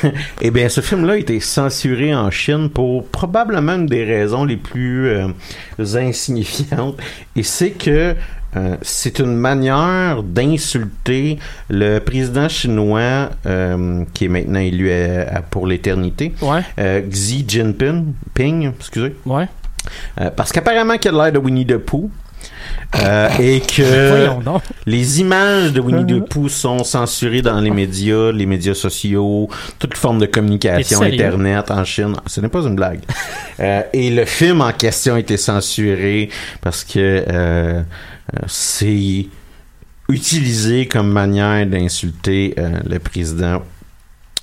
Eh bien, ce film-là a été censuré en Chine pour probablement une des raisons les plus euh, insignifiantes. Et c'est que euh, c'est une manière d'insulter le président chinois euh, qui est maintenant élu à- à- pour l'éternité, ouais euh, Xi Jinping, Ping, excusez, ouais parce qu'apparemment qu'il a l'air de Winnie the Pooh. euh, et que les images de Winnie the Pooh sont censurées dans les médias, les médias sociaux, toute forme de communication? Internet en Chine. Ce n'est pas une blague. Euh, et le film en question a été censuré parce que euh, c'est utilisé comme manière d'insulter euh, le président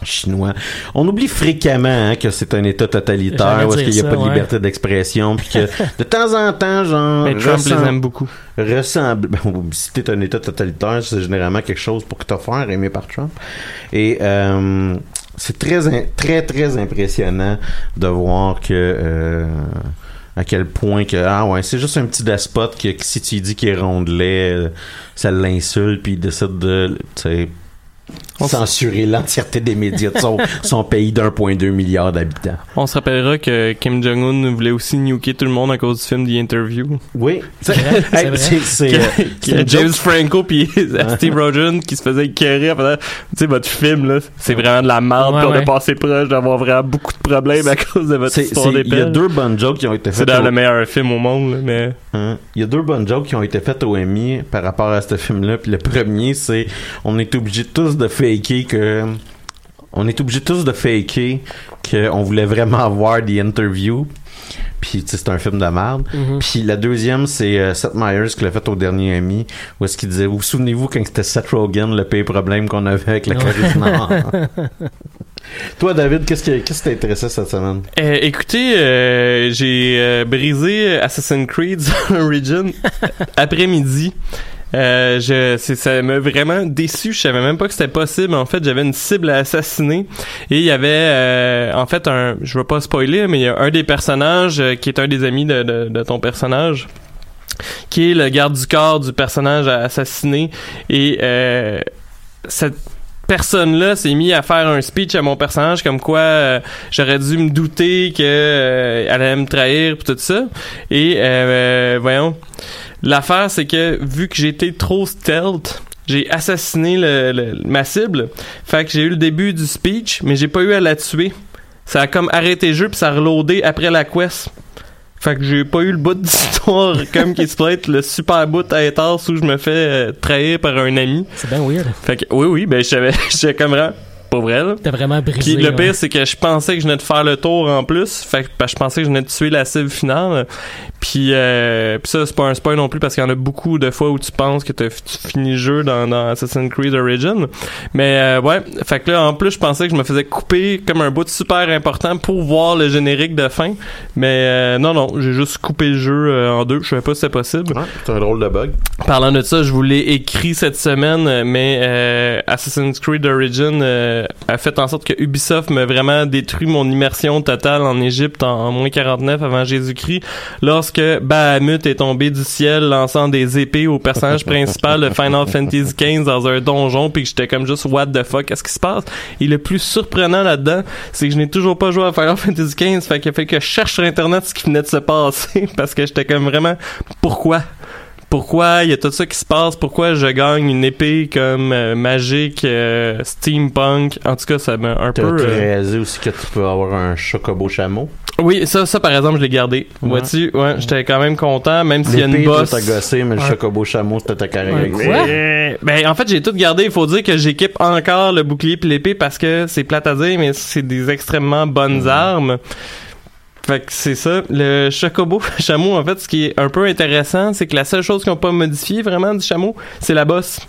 chinois. On oublie fréquemment hein, que c'est un État totalitaire où est-ce qu'il n'y a ça, pas de ouais. liberté d'expression puis que de temps en temps genre Mais Trump les ressent- aime beaucoup. ressemble. Ben, si t'es un État totalitaire, c'est généralement quelque chose pour que t'offres, aimé par Trump. Et euh, c'est très, très, très impressionnant de voir que euh, à quel point que ah ouais, c'est juste un petit despote que, si tu dis qu'il est rondelet, euh, ça l'insulte puis il décide de censurer l'entièreté des médias de son, son pays d'1,2 milliard d'habitants. On se rappellera que Kim Jong-un voulait aussi nuker tout le monde à cause du film The Interview. Oui, C'est vrai, c'est vrai. c'est c'est, Qu'il y a- euh, a c'est James joke. Franco puis Steve Rogen qui se faisait écœurer en faisant tu sais votre film là c'est vraiment de la merde Ouais, on ouais. est passé proche d'avoir vraiment beaucoup de problèmes à cause de votre C'est- histoire c'est- Il y a deux bonnes jokes qui ont été c'est faites. dans au- le meilleur film au monde là, mais Hein? Il y a deux bonnes jokes qui ont été faites au Emmy par rapport à ce film-là. Puis le premier, c'est on est obligés tous de faker que on est obligés tous de faker qu'on voulait vraiment avoir des interviews. Puis tu sais, c'est un film de merde. Mhm. Puis la deuxième, c'est euh, Seth Meyers qui l'a fait au dernier Emmy, où est-ce qu'il disait, vous, vous souvenez-vous quand c'était Seth Rogen le pire problème qu'on avait avec du Nord? Toi, David, qu'est-ce qui qu'est-ce qui t'a intéressé cette semaine? Euh, écoutez, euh, j'ai brisé Assassin's Creed Origin après-midi. Euh, je, ça m'a vraiment déçu. Je savais même pas que c'était possible. En fait, j'avais une cible à assassiner et il y avait, euh, en fait, un, je veux pas spoiler, mais il y a un des personnages euh, qui est un des amis de, de, de ton personnage qui est le garde du corps du personnage à assassiner et euh, cette personne-là s'est mis à faire un speech à mon personnage comme quoi euh, j'aurais dû me douter que euh, allait me trahir pis tout ça. Et euh, voyons. L'affaire c'est que vu que j'étais trop stealth j'ai assassiné ma cible. Fait que j'ai eu le début du speech mais j'ai pas eu à la tuer. Ça a comme arrêté le jeu puis ça a reloadé après la quest fait que j'ai pas eu le bout d'histoire comme qui se être le super bout à étard où je me fais euh, trahir par un ami. C'est bien weird. Fait que oui oui, ben je savais j'étais comme pas vrai là. T'as vraiment brisé. Puis le ouais. pire c'est que je pensais que je venais de faire le tour en plus, fait que ben, je pensais que je venais de tuer la cible finale. Puis, euh, puis ça c'est pas un spoil non plus parce qu'il y en a beaucoup de fois où tu penses que t'as- tu finis le jeu dans, dans Assassin's Creed Origin. Mais euh, ouais, fait que là en plus je pensais que je me faisais couper comme un bout super important pour voir le générique de fin. Mais euh, non non, j'ai juste coupé le jeu euh, en deux. Je savais pas si c'était possible. c'est un drôle de bug. Parlant de ça, je vous l'ai écrit cette semaine, euh, mais euh, Assassin's Creed Origin euh, a fait en sorte que Ubisoft m'a vraiment détruit mon immersion totale en Égypte en, moins 49 avant Jésus-Christ, lorsque Bahamut est tombé du ciel lançant des épées au personnage principal de Final Fantasy XV dans un donjon, puis que j'étais comme juste what the fuck, qu'est-ce qui se passe? Et le plus surprenant là-dedans, c'est que je n'ai toujours pas joué à Final Fantasy XV, fait a fait que je cherche sur internet ce qui venait de se passer, parce que j'étais comme vraiment pourquoi? Pourquoi il y a tout ça qui se passe, pourquoi je gagne une épée comme euh, magique, euh, steampunk. En tout cas, ça m'a un T'as peu. euh, réalisé aussi que tu peux avoir un chocobo chameau? Oui, ça, ça par exemple, je l'ai gardé. Ouais. Vois-tu, ouais, j'étais quand même content, même s'il y a une L'épée, boss. toi, t'as gossé, mais le Ouais. chocobo chameau, c'était ta carrière. Ouais, ben en fait j'ai tout gardé il faut dire que j'équipe encore le bouclier puis l'épée parce que c'est plate à dire mais c'est des extrêmement bonnes armes fait que c'est ça le chocobo chameau en fait ce qui est un peu intéressant c'est que la seule chose qu'on peut modifier vraiment du chameau c'est la bosse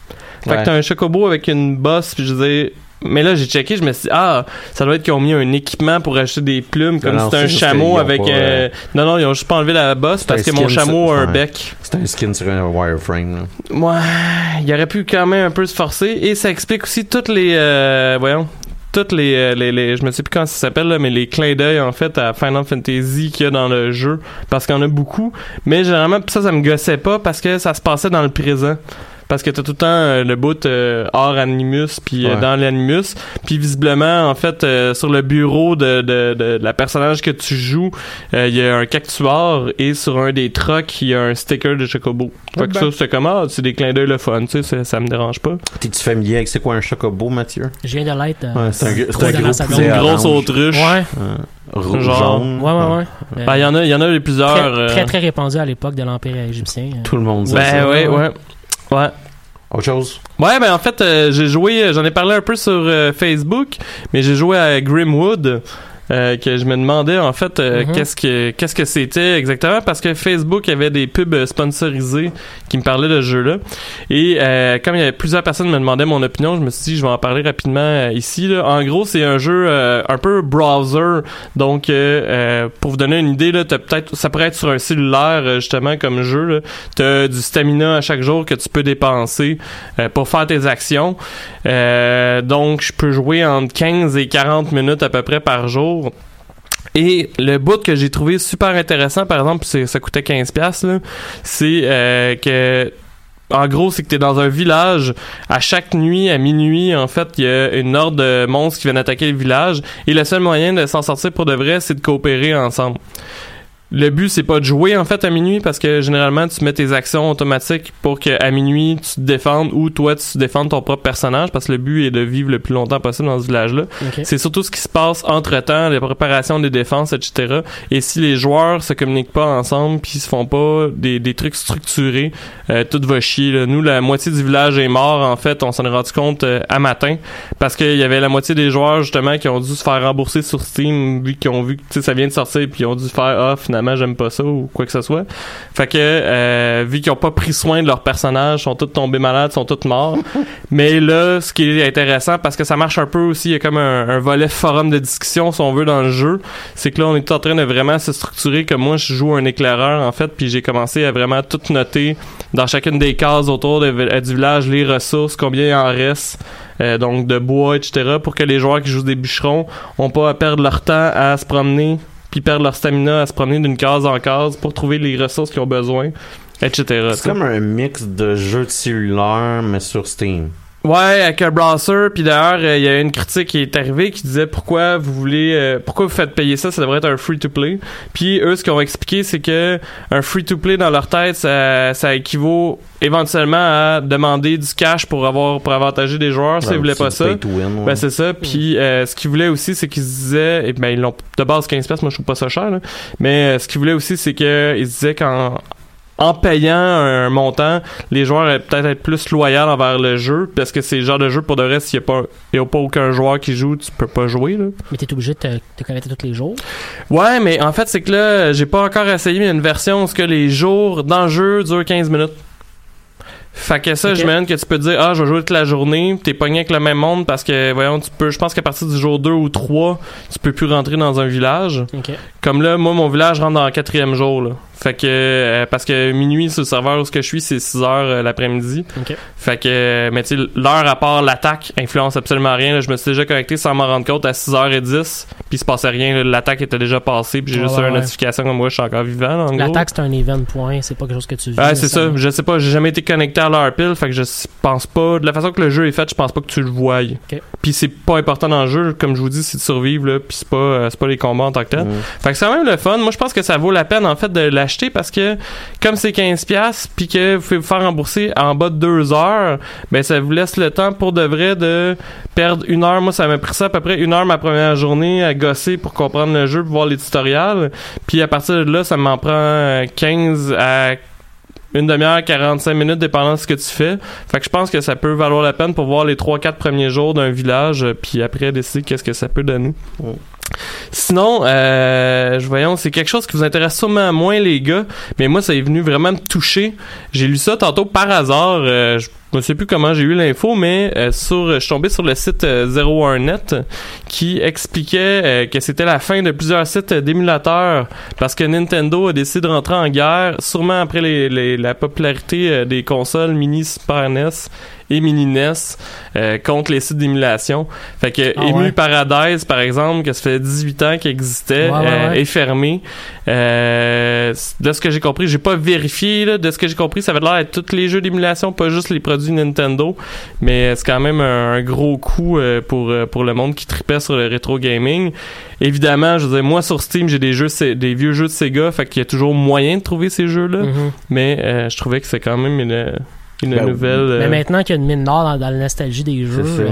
fait Ouais. que t'as un chocobo avec une bosse puis je veux dire mais là j'ai checké je me suis dit ah ça doit être qu'ils ont mis un équipement pour acheter des plumes comme si c'était un chameau avec pas, euh, euh, non non ils ont juste pas enlevé la bosse parce que mon chameau a un bec C'est un skin sur un wireframe. Là. Ouais, il aurait pu quand même un peu se forcer et ça explique aussi toutes les euh, voyons toutes les, euh, les, les je me sais plus comment ça s'appelle là, mais les clins d'œil en fait à Final Fantasy qu'il y a dans le jeu parce qu'il y en a beaucoup. Mais généralement ça ça me gossait pas parce que ça se passait dans le présent parce que t'as tout le temps euh, le bout euh, hors Animus puis euh, Ouais. dans l'Animus puis visiblement en fait euh, sur le bureau de, de, de la personnage que tu joues euh, il y a un cactuar et sur un des trucks il y a un sticker de Chocobo fait que ben. ça c'est comme ah c'est des clins d'œil le fun tu sais ça, me dérange pas T'es-tu familier avec c'est quoi un chocobo, Mathieu? Je viens de l'être. euh, Ouais, c'est un, gros une grosse autruche Ouais, Rouge, Genre. jaune. ouais, ouais, ouais. Ben, il y en a il y en a les plusieurs très, très, très répandu à l'époque de l'Empire égyptien. euh. Tout le monde ben ça. ouais ouais ouais Autre chose? Ouais, ben en fait, euh, j'ai joué, j'en ai parlé un peu sur euh, Facebook, mais j'ai joué à Grimwood. Euh, que je me demandais en fait euh, Mhm. qu'est-ce que qu'est-ce que c'était exactement? Parce que Facebook avait des pubs euh, sponsorisés qui me parlaient de ce jeu-là. Et euh, comme il y avait plusieurs personnes qui me demandaient mon opinion je me suis dit je vais en parler rapidement euh, ici là. en gros c'est un jeu euh, un peu browser. Donc pour vous donner une idée là t'as peut-être ça pourrait être sur un cellulaire justement comme jeu là. T'as du stamina à chaque jour que tu peux dépenser euh, pour faire tes actions. Euh, donc je peux jouer entre 15 et 40 minutes à peu près par jour et le bout que j'ai trouvé super intéressant, par exemple, ça coûtait 15$, là, c'est euh, que en gros, c'est que t'es dans un village. À chaque nuit, à minuit, en fait, il y a une horde de monstres qui viennent attaquer le village. Et le seul moyen de s'en sortir pour de vrai, c'est de coopérer ensemble. Le but, c'est pas de jouer en fait à minuit parce que généralement tu mets tes actions automatiques pour que à minuit tu te défendes ou toi tu défendes ton propre personnage parce que le but est de vivre le plus longtemps possible dans ce village-là. Ok. C'est surtout ce qui se passe entre temps, les préparations des défenses, etc. Et si les joueurs se communiquent pas ensemble puis se font pas des, des trucs structurés, euh, tout va chier. là. Nous, la moitié du village est mort en fait. On s'en est rendu compte euh, à matin parce qu'il y avait la moitié des joueurs justement qui ont dû se faire rembourser sur Steam vu qu'ils ont vu que ça vient de sortir puis ils ont dû faire ah finalement j'aime pas ça ou quoi que ce soit. Fait que euh, vu qu'ils ont pas pris soin de leurs personnages, sont tous tombés malades, sont tous morts. Mais là, ce qui est intéressant parce que ça marche un peu aussi, il y a comme un, un volet forum de discussion si on veut dans le jeu, c'est que là on est en train de vraiment se structurer comme moi je joue un éclaireur en fait puis j'ai commencé à vraiment tout noter dans chacune des cases autour de- euh, du village les ressources, combien il en reste, euh, donc de bois, etc. pour que les joueurs qui jouent des bûcherons ont pas à perdre leur temps à se promener puis perdre leur stamina à se promener d'une case en case pour trouver les ressources qu'ils ont besoin, etc. C'est comme un mix de jeux de cellulaire, mais sur Steam. Ouais, avec un browser. Puis d'ailleurs, euh, il y a une critique qui est arrivée qui disait pourquoi vous voulez, euh, pourquoi vous faites payer ça Ça devrait être un free to play. Puis eux, ce qu'ils ont expliqué, c'est que un free to play dans leur tête, ça, ça équivaut éventuellement à demander du cash pour avoir pour avantager des joueurs. Ça, ils voulaient pas ça. pay to win, ouais. Ben c'est ça. Puis euh, ce qu'ils voulaient aussi, c'est qu'ils se disaient, et ben ils l'ont de base 15 pièces. Moi, je trouve pas ça cher. là. Mais euh, ce qu'ils voulaient aussi, c'est que ils se disaient qu'en en payant un montant, les joueurs allaient peut-être être plus loyaux envers le jeu parce que c'est le genre de jeu pour de reste, s'il n'y a pas, y a pas aucun joueur qui joue, tu peux pas jouer là. Mais t'es obligé de te, te connecter tous les jours. Ouais, mais en fait, c'est que là, j'ai pas encore essayé une version où ce que les jours dans le jeu durent 15 minutes. Fait que ça, Ok. j'imagine que tu peux te dire, ah, je vais jouer toute la journée, t'es pogné avec le même monde parce que, voyons, tu peux, je pense qu'à partir du jour 2 ou 3, tu peux plus rentrer dans un village. Comme là, moi, mon village rentre dans le quatrième jour, là. Fait que, euh, parce que minuit sur le serveur où ce que je suis, c'est 6 heures euh, l'après-midi. Fait que, euh, mais tu sais, l'heure à part l'attaque influence absolument rien. là. Je me suis déjà connecté sans m'en rendre compte à 6h10, puis il se passait rien. L'attaque était déjà passée, puis j'ai juste ouais, eu une ouais. notification comme moi, je suis encore vivant. L'attaque, c'est un event point. C'est pas quelque chose que tu vis. Ouais, c'est ça. Je sais pas, j'ai jamais été connecté à l'heure pile, fait que je pense pas. De la façon que le jeu est fait, je pense pas que tu le voies. Ok. Puis c'est pas important dans le jeu, comme je vous dis, c'est de survivre, là, puis c'est pas, euh, c'est pas les combats en tant que tel. Mm. Fait que c'est quand même le fun. Moi, je pense que ça vaut la peine, en fait, de l'acheter parce que, comme c'est 15$, puis que vous pouvez vous faire rembourser en bas de 2 heures, ben, ça vous laisse le temps pour de vrai de perdre une heure. Moi, ça m'a pris ça à peu près une heure ma première journée à gosser pour comprendre le jeu, pour voir les tutoriels. Puis à partir de là, ça m'en prend euh, 15 à une demi-heure, 45 minutes, dépendant de ce que tu fais. Fait que je pense que ça peut valoir la peine pour voir les 3-4 premiers jours d'un village, euh, puis après décider qu'est-ce que ça peut donner. Sinon, euh, voyons, c'est quelque chose qui vous intéresse sûrement moins les gars, mais moi ça est venu vraiment me toucher. J'ai lu ça tantôt par hasard, euh, je me sais plus comment j'ai eu l'info, mais euh, je suis tombé sur le site euh, 01net qui expliquait que c'était la fin de plusieurs sites d'émulateurs parce que Nintendo a décidé de rentrer en guerre, sûrement après la popularité des consoles mini Super NES et mini NES euh, contre les sites d'émulation. Fait que Ah Emu ouais. Paradise, par exemple, que ça fait 18 ans qu'il existait, Ouais, ouais, euh, est fermé. Euh, de ce que j'ai compris, j'ai pas vérifié, là, de ce que j'ai compris, ça avait l'air d'être tous les jeux d'émulation, pas juste les produits Nintendo, mais c'est quand même un, un gros coup pour, pour le monde qui tripait sur le rétro gaming. Évidemment, je veux dire, moi sur Steam, j'ai des jeux, des vieux jeux de Sega, fait qu'il y a toujours moyen de trouver ces jeux-là, Mhm. mais euh, je trouvais que c'est quand même une, une Ben, nouvelle... euh, Mais maintenant qu'il y a une mine d'or dans, dans la nostalgie des jeux, ça. euh,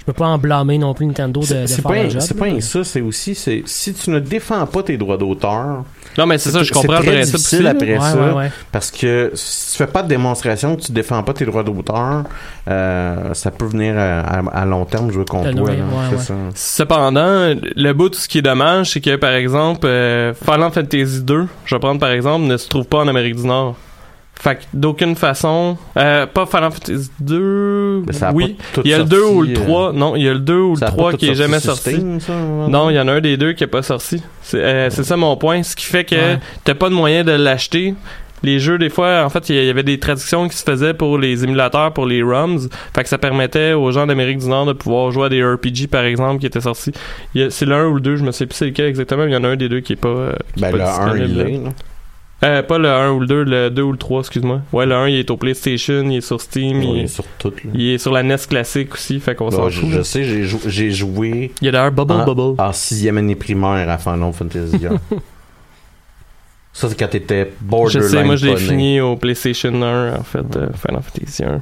je peux pas en blâmer non plus Nintendo de, de faire pas, le job. c'est pas ça, c'est aussi, c'est si tu ne défends pas tes droits d'auteur, Non, mais c'est ça, je comprends le très principe difficile après Ouais, ça, ouais, ouais. parce que si tu fais pas de démonstration, que tu défends pas tes droits d'auteur, euh, ça peut venir à, à- à long terme jouer contre toi. Cependant, le bout, tout ce qui est dommage, c'est que, par exemple, euh, Final Fantasy 2, je vais prendre par exemple, ne se trouve pas en Amérique du Nord. Fait que d'aucune façon, euh, pas Final Fantasy 2, Mais ça oui, il y a le 2 ou le sorti, euh, 3, non, il y a le 2 ou le Ça a pas 3 tout qui est jamais sorti. Ça. Non, il y en a un des deux qui est pas sorti. C'est euh, ça mon point, ce qui fait que Ouais. t'as pas de moyen de l'acheter. Les jeux, des fois, en fait, il y avait des traductions qui se faisaient pour les émulateurs, pour les ROMs. Fait que ça permettait aux gens d'Amérique du Nord de pouvoir jouer à des RPG, par exemple, qui étaient sortis. C'est l'un ou le deux, je me sais plus c'est lequel exactement, mais il y en a un des deux qui est pas, euh, qui est Ben, pas le 1, disponible, il là. est, là. Euh, pas le 1 ou le 2, le 2 ou le 3, excuse-moi. Ouais, le 1, il est au PlayStation, il est sur Steam, il, est, sur tout. il est sur la NES classique aussi, fait qu'on s'en fout. je sais, j'ai jou- j'ai joué Il y a d'ailleurs Bubble en, Bubble. en sixième année primaire à Final Fantasy. hein. Ça, c'est quand t'étais borderline. Je sais, moi je l'ai fini au PlayStation 1, en fait, euh, Final Fantasy 1.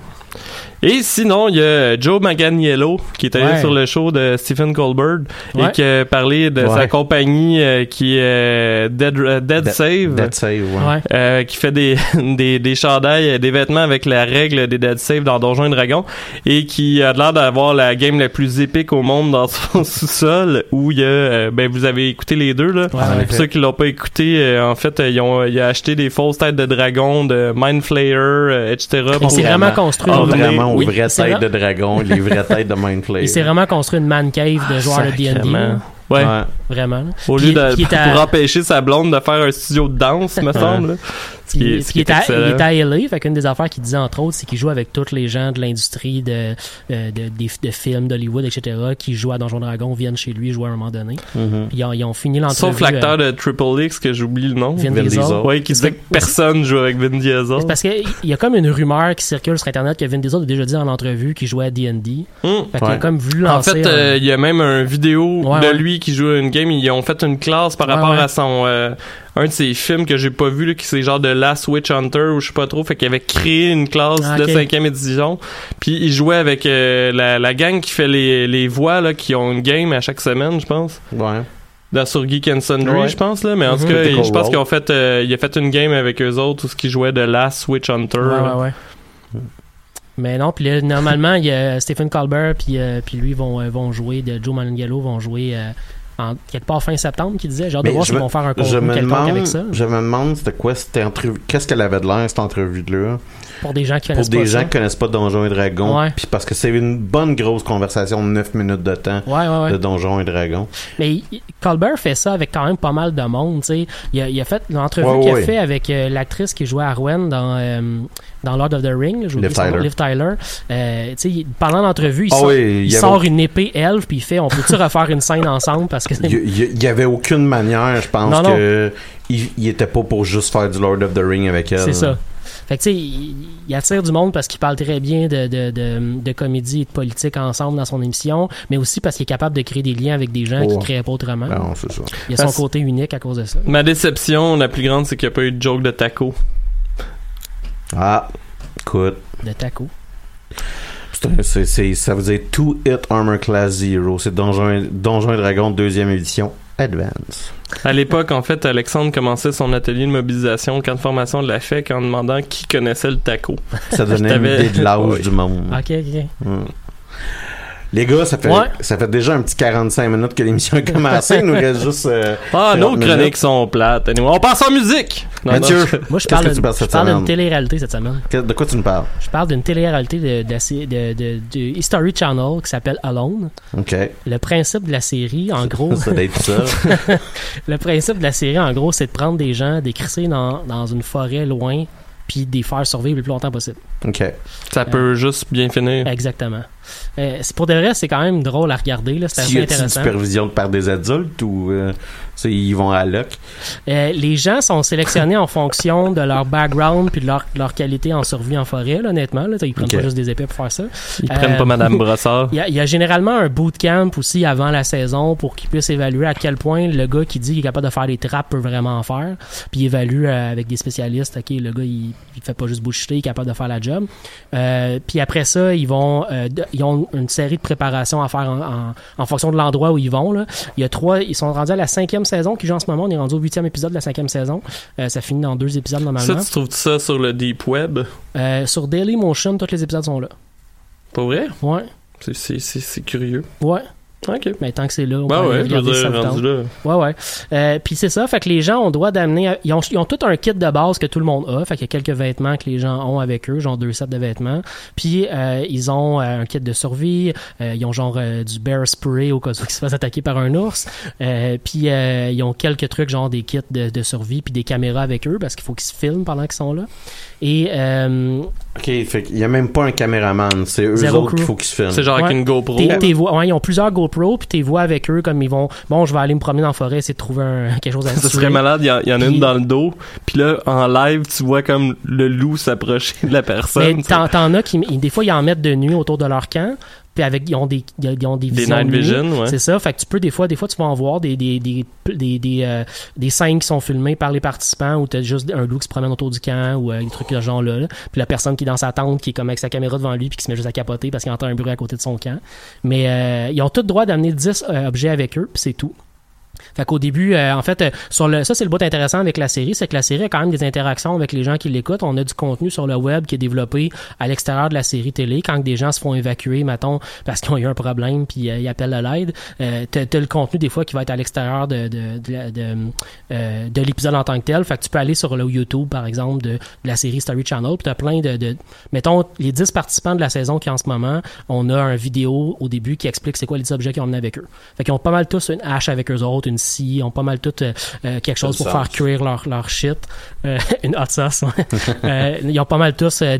Et sinon, il y a Joe Manganiello qui est allé Ouais. sur le show de Stephen Colbert et qui a parlé de Ouais. sa compagnie euh, qui est euh, Dead, euh, Dead Dead- Save. Dead Save, ouais. Ouais. euh, qui fait des, des, des chandails, des vêtements avec la règle des Dead Save dans Donjons et Dragons et qui a l'air d'avoir la game la plus épique au monde dans son sous-sol où il y a, euh, ben vous avez écouté les deux là. Ouais, ouais. Pour ceux qui l'ont pas écouté, euh, en fait, euh, ils ont, il a acheté des fausses têtes de dragon, de Mind Flayer, euh, etc. Il s'est vraiment construit Une- vraiment aux Oui, vraies têtes vrai. de dragon, les vraies têtes de Mind Flayer. Il s'est vraiment construit une man cave de joueurs de D&D. Ouais. Ouais. Vraiment. Au lieu de, puis est à- pour empêcher sa blonde de faire un studio de danse, me semble. Ce qui est, Puis- ce puis qui il, est est à, il est à LA, fait qu'une des affaires qu'il disait entre autres, c'est qu'il joue avec tous les gens de l'industrie de, de, des- de films, d'Hollywood, etc., qui jouent à Donjon Dragon, viennent chez lui jouer à un moment donné. Mhm. Puis ils ont, ils ont fini l'entrevue. Sauf l'acteur de Triple X, que j'oublie le nom. Vin Vin Diesel. Diesel. Ouais, qui disait que personne joue avec Vin Diesel. Parce qu'il y a comme une rumeur qui circule sur Internet que Vin Diesel a déjà dit en entrevue qu'il jouait à D&D. Fait qu'il a Ouais. comme voulu En fait, euh, il y a même un vidéo Ouais, de ouais. lui qui joue à une game. Ils ont fait une classe par rapport à son euh, un de ses films que j'ai pas vu, là, qui c'est genre de Last Witch Hunter ou je sais pas trop. Fait qu'il avait créé une classe Ah, de ok. cinquième édition. Puis il jouait avec euh, la, la gang qui fait les, les voix là, qui ont une game à chaque semaine, je pense. Ouais. Dans sur Geek and Sundry, Ouais. je pense là. Mais en Mhm. tout cas, Critical je pense qu'ils ont fait, euh, il a fait une game avec eux autres où ce qui jouait de Last Witch Hunter. Ouais, ouais, ouais. Mais non, puis là, normalement, il y a Stephen Colbert puis, euh, puis lui vont, euh, vont jouer, de Joe Manganiello vont jouer euh, en, quelque part fin septembre, qui disait. J'ai hâte de voir je s'ils vont faire un contenu quelconque demande, avec ça. je me demande c'était quoi cette entrevue, qu'est-ce qu'elle avait de l'air cette entrevue-là? Pour des gens qui pour connaissent des pas gens ça. qui connaissent pas Donjons et Dragons, Ouais. puis parce que c'est une bonne grosse conversation de 9 minutes de temps Ouais, ouais, ouais. de Donjons et Dragons. Mais Colbert fait ça avec quand même pas mal de monde. Il a, il a fait l'entrevue qu'il a fait avec euh, l'actrice qui jouait Arwen dans, euh, dans Lord of the Ring, Liv Tyler. Liv Tyler. Euh, pendant l'entrevue, il, Ah sort, oui, il il y avait- sort une épée elfe puis il fait on peut-tu refaire une scène ensemble? Parce que Il y, il- il y avait aucune manière, je pense Non, non. que il, il était pas pour juste faire du Lord of the Ring avec elle. C'est ça. Fait que tu sais, il, il attire du monde parce qu'il parle très bien de, de, de, de comédie et de politique ensemble dans son émission, mais aussi parce qu'il est capable de créer des liens avec des gens Oh. qui ne créaient pas autrement. Non, c'est ça. Il a son Parce- côté unique à cause de ça. Ma déception la plus grande, c'est qu'il n'y a pas eu de joke de taco. Ah, écoute, De taco. c'est un- c'est- c'est- ça veut dire Two Hit Armor Class Zero. C'est Donjons et, Donjons et Dragons deuxième édition Advance. À l'époque, en fait, Alexandre commençait son atelier de mobilisation, camp de formation de la FEC, en demandant qui connaissait le taco. Ça donnait une idée de l'âge Oui. du monde. Ok, ok. Mm. Les gars, ça fait, Ouais. ça fait déjà un petit 45 minutes que l'émission a commencé. Il nous reste juste. euh, Ah, 40 nos minutes. chroniques sont plates. Anyway, on passe en musique! Non, Mathieu, non, Moi, je parle d'une parle télé-réalité cette semaine. que- de quoi tu nous parles? Je parle d'une télé-réalité de, de, de, de- History Channel qui s'appelle Alone. OK. Le principe de la série, en gros, Ça doit être ça. le principe de la série, en gros, c'est de prendre des gens, d'écrisser dans, dans une forêt loin, puis de les faire survivre le plus longtemps possible. OK. Ça peut juste bien finir. Exactement. Euh, c'est- pour de vrai, c'est quand même drôle à regarder. là. C'est S'il assez y a une intéressant. supervision par des adultes ou euh, ils vont à l'oc? Euh, les gens sont sélectionnés en fonction de leur background puis de leur, leur qualité en survie en forêt, là, honnêtement. Là. Ils prennent pas juste des épées pour faire ça. Ils Euh, prennent pas Madame Brossard. Il y, a, il y a généralement un bootcamp aussi avant la saison pour qu'ils puissent évaluer à quel point le gars qui dit qu'il est capable de faire des trappes peut vraiment en faire. Puis évalue euh, avec des spécialistes, ok, le gars il, il fait pas juste bullshiter, il est capable de faire la job. Euh, puis après ça, ils vont, euh, de- ils ont une série de préparations à faire en, en- en fonction de l'endroit où ils vont. Là. Il y a trois, ils sont rendus à la cinquième saison qui joue en ce moment. On est rendu au huitième épisode de la cinquième saison. Euh, ça finit dans deux épisodes Ça, normalement. tu trouves ça sur le Deep Web? Sur Dailymotion, tous les épisodes sont là. Pas vrai? Ouais, c'est curieux. ouais. Ok. Mais tant que c'est là, on Bah peut ouais, regarder ça là. Ouais, ouais. Euh, puis c'est ça, fait que les gens ont droit d'amener. Ils ont, ils ont tout un kit de base que tout le monde a. Fait qu'il y a quelques vêtements que les gens ont avec eux, genre deux sets de vêtements. Puis euh, ils ont euh, un kit de survie. euh, ils ont genre euh, du bear spray au cas où ils se fassent attaquer par un ours. Euh, puis euh, ils ont quelques trucs, genre des kits de, de survie, puis des caméras avec eux parce qu'il faut qu'ils se filment pendant qu'ils sont là. Et euh, OK, fait qu'il y a même pas un caméraman. C'est eux autres qu'il faut qu'ils se filment. C'est genre Ouais. avec une GoPro. T'es- t'es ouais, ils ont plusieurs GoPro GoPro, puis tu vois avec eux comme ils vont. Bon, je vais aller me promener dans la forêt, essayer de trouver un- quelque chose à Ça serait malade, il y, y en a une dans le dos, puis là, en live, tu vois comme le loup s'approcher de la personne. Mais t'en, as qui, des fois, ils en mettent de nuit autour de leur camp. Puis avec, ils ont des, ils ont des Des visions night vision, ouais. C'est ça. Fait que tu peux, des fois, des fois, tu vas en voir des, des, des, des, des, euh, des scènes qui sont filmées par les participants où t'as juste un loup qui se promène autour du camp ou euh, des trucs de ce genre-là. là. Puis la personne qui est dans sa tente, qui est comme avec sa caméra devant lui puis qui se met juste à capoter parce qu'il entend un bruit à côté de son camp. Mais euh, ils ont tout le droit d'amener 10 euh, objets avec eux, puis c'est tout. Fait qu'au début, euh, en fait, euh, ça c'est le bout intéressant avec la série, c'est que la série a quand même des interactions avec les gens qui l'écoutent. On a du contenu sur le web qui est développé à l'extérieur de la série télé. Quand des gens se font évacuer, mettons, parce qu'ils ont eu un problème, puis euh, ils appellent à l'aide, t'as, t'as le contenu des fois qui va être à l'extérieur de de, de, de, de l'épisode en tant que tel. Fait que tu peux aller sur le YouTube, par exemple, de, la série Story Channel, puis t'as plein de, de, mettons, les 10 participants de la saison qui en ce moment, on a un vidéo au début qui explique c'est quoi les objets qu'ils ont avec eux. Fait qu'ils ont pas mal tous une hache avec eux autres, une scie, ils ont pas mal tous euh, euh, quelque chose pour faire cuire leur, leur shit. Euh, une hot sauce, ils ont pas mal tous des,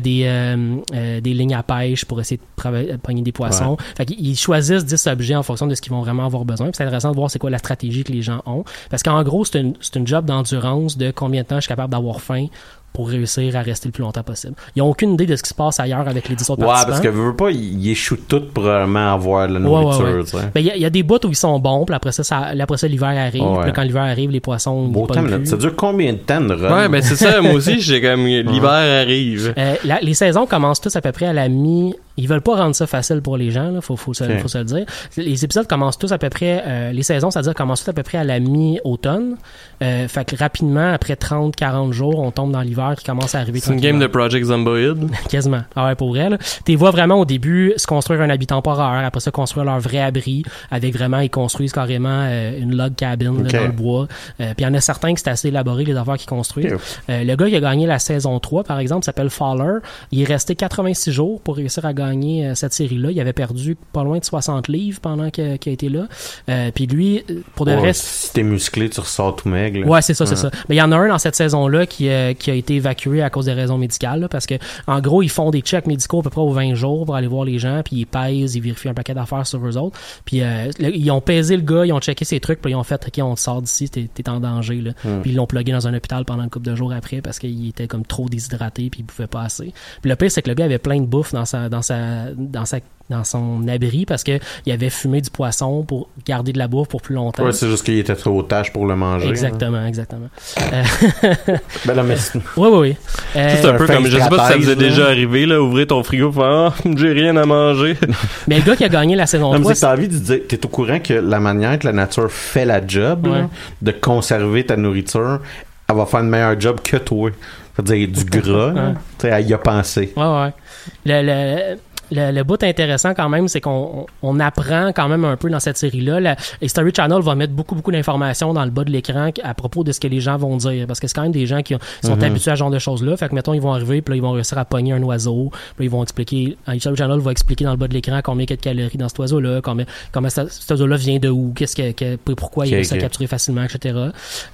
des lignes à pêche pour essayer de pogner des poissons. Fait ils choisissent 10 objets en fonction de ce qu'ils vont vraiment avoir besoin. C'est intéressant de voir c'est quoi la stratégie que les gens ont. Parce qu'en gros, c'est une, c'est une job d'endurance de combien de temps je suis capable d'avoir faim pour réussir à rester le plus longtemps possible. Ils ont aucune idée de ce qui se passe ailleurs avec les 10 autres Ouais, participants. parce que veux pas, ils échouent tout pour vraiment avoir la Ouais, ouais, nourriture, ouais. tu sais. Ben, il y, a- il y a des bouts où ils sont bons, puis après ça, ça, après ça l'hiver arrive. Ouais. Puis là, quand l'hiver arrive, les poissons. pognent attends, plus. ça dure combien de temps de run? Ouais, ben c'est ça, moi aussi, j'ai comme l'hiver arrive. Euh, la- les saisons commencent tous à peu près à la mi. Ils veulent pas rendre ça facile pour les gens, là, faut, faut, se, faut se le dire. Les épisodes commencent tous à peu près. euh, les saisons, c'est-à-dire commencent tous à peu près à la mi-automne. Euh, fait que rapidement, après 30-40 jours, on tombe dans l'hiver qui commence à arriver. C'est une game de Project Zomboid. Quasiment. Ah ouais, pour vrai, là. T'es vois vraiment au début se construire un habit temporaire, après ça construire leur vrai abri, avec vraiment, ils construisent carrément euh, une log cabin là, dans le bois. Euh, Puis il y en a certains que c'est assez élaboré, les affaires qu'ils construisent. Ok. Euh, le gars qui a gagné la saison 3, par exemple, s'appelle Faller. Il est resté 86 jours pour réussir à gagner euh, cette série-là. Il avait perdu pas loin de 60 livres pendant qu'il a été là. Euh, Puis lui, euh, pour de Ouais, vrai, si t'es musclé, tu ressors tout maigre. Ouais, c'est ça, c'est ça. Mais il y en a un dans cette saison-là qui, euh, qui a été évacué à cause des raisons médicales, là, parce que en gros, ils font des checks médicaux à peu près aux 20 jours pour aller voir les gens, puis ils pèsent, ils vérifient un paquet d'affaires sur eux autres. Puis euh, ils ont pesé le gars, ils ont checké ses trucs, puis ils ont fait, ok, on te sort d'ici, t'es t'es en danger. Là. Puis ils l'ont plugué dans un hôpital pendant une couple de jours après parce qu'il était comme trop déshydraté, puis il pouvait pas assez. Puis le pire, c'est que le gars avait plein de bouffe dans sa, dans sa, dans sa dans son abri parce que il avait fumé du poisson pour garder de la bouffe pour plus longtemps. Ouais, c'est juste qu'il était trop tâche pour le manger. Exactement, exactement. Euh, Ben là, mais c'est- oui, oui, oui. Euh, C'est un peu comme, je sais pas si ça vous est déjà arrivé, là, ouvrir ton frigo, faire, ah, j'ai rien à manger. mais le gars qui a gagné la saison Non, mais 3, c'est que t'as envie de dire, t'es au courant que la manière que la nature fait la job, là, de conserver ta nourriture, elle va faire un meilleur job que toi. C'est-à-dire du gras. Ouais. Tu sais, elle y a pensé. Ouais, ouais. Le, le, le, le bout intéressant quand même, c'est qu'on on apprend quand même un peu dans cette série-là. La History Channel va mettre beaucoup, beaucoup d'informations dans le bas de l'écran à propos de ce que les gens vont dire. Parce que c'est quand même des gens qui ont- sont Mhm. habitués à ce genre de choses-là. Fait que, mettons, ils vont arriver, puis là, ils vont réussir à pogner un oiseau. Puis là, ils vont expliquer, History Channel va expliquer dans le bas de l'écran combien il y a de calories dans cet oiseau-là, combien, comment cet oiseau-là vient de où, qu'est-ce que, que- pourquoi il Ok, réussit ok. à capturer facilement, etc.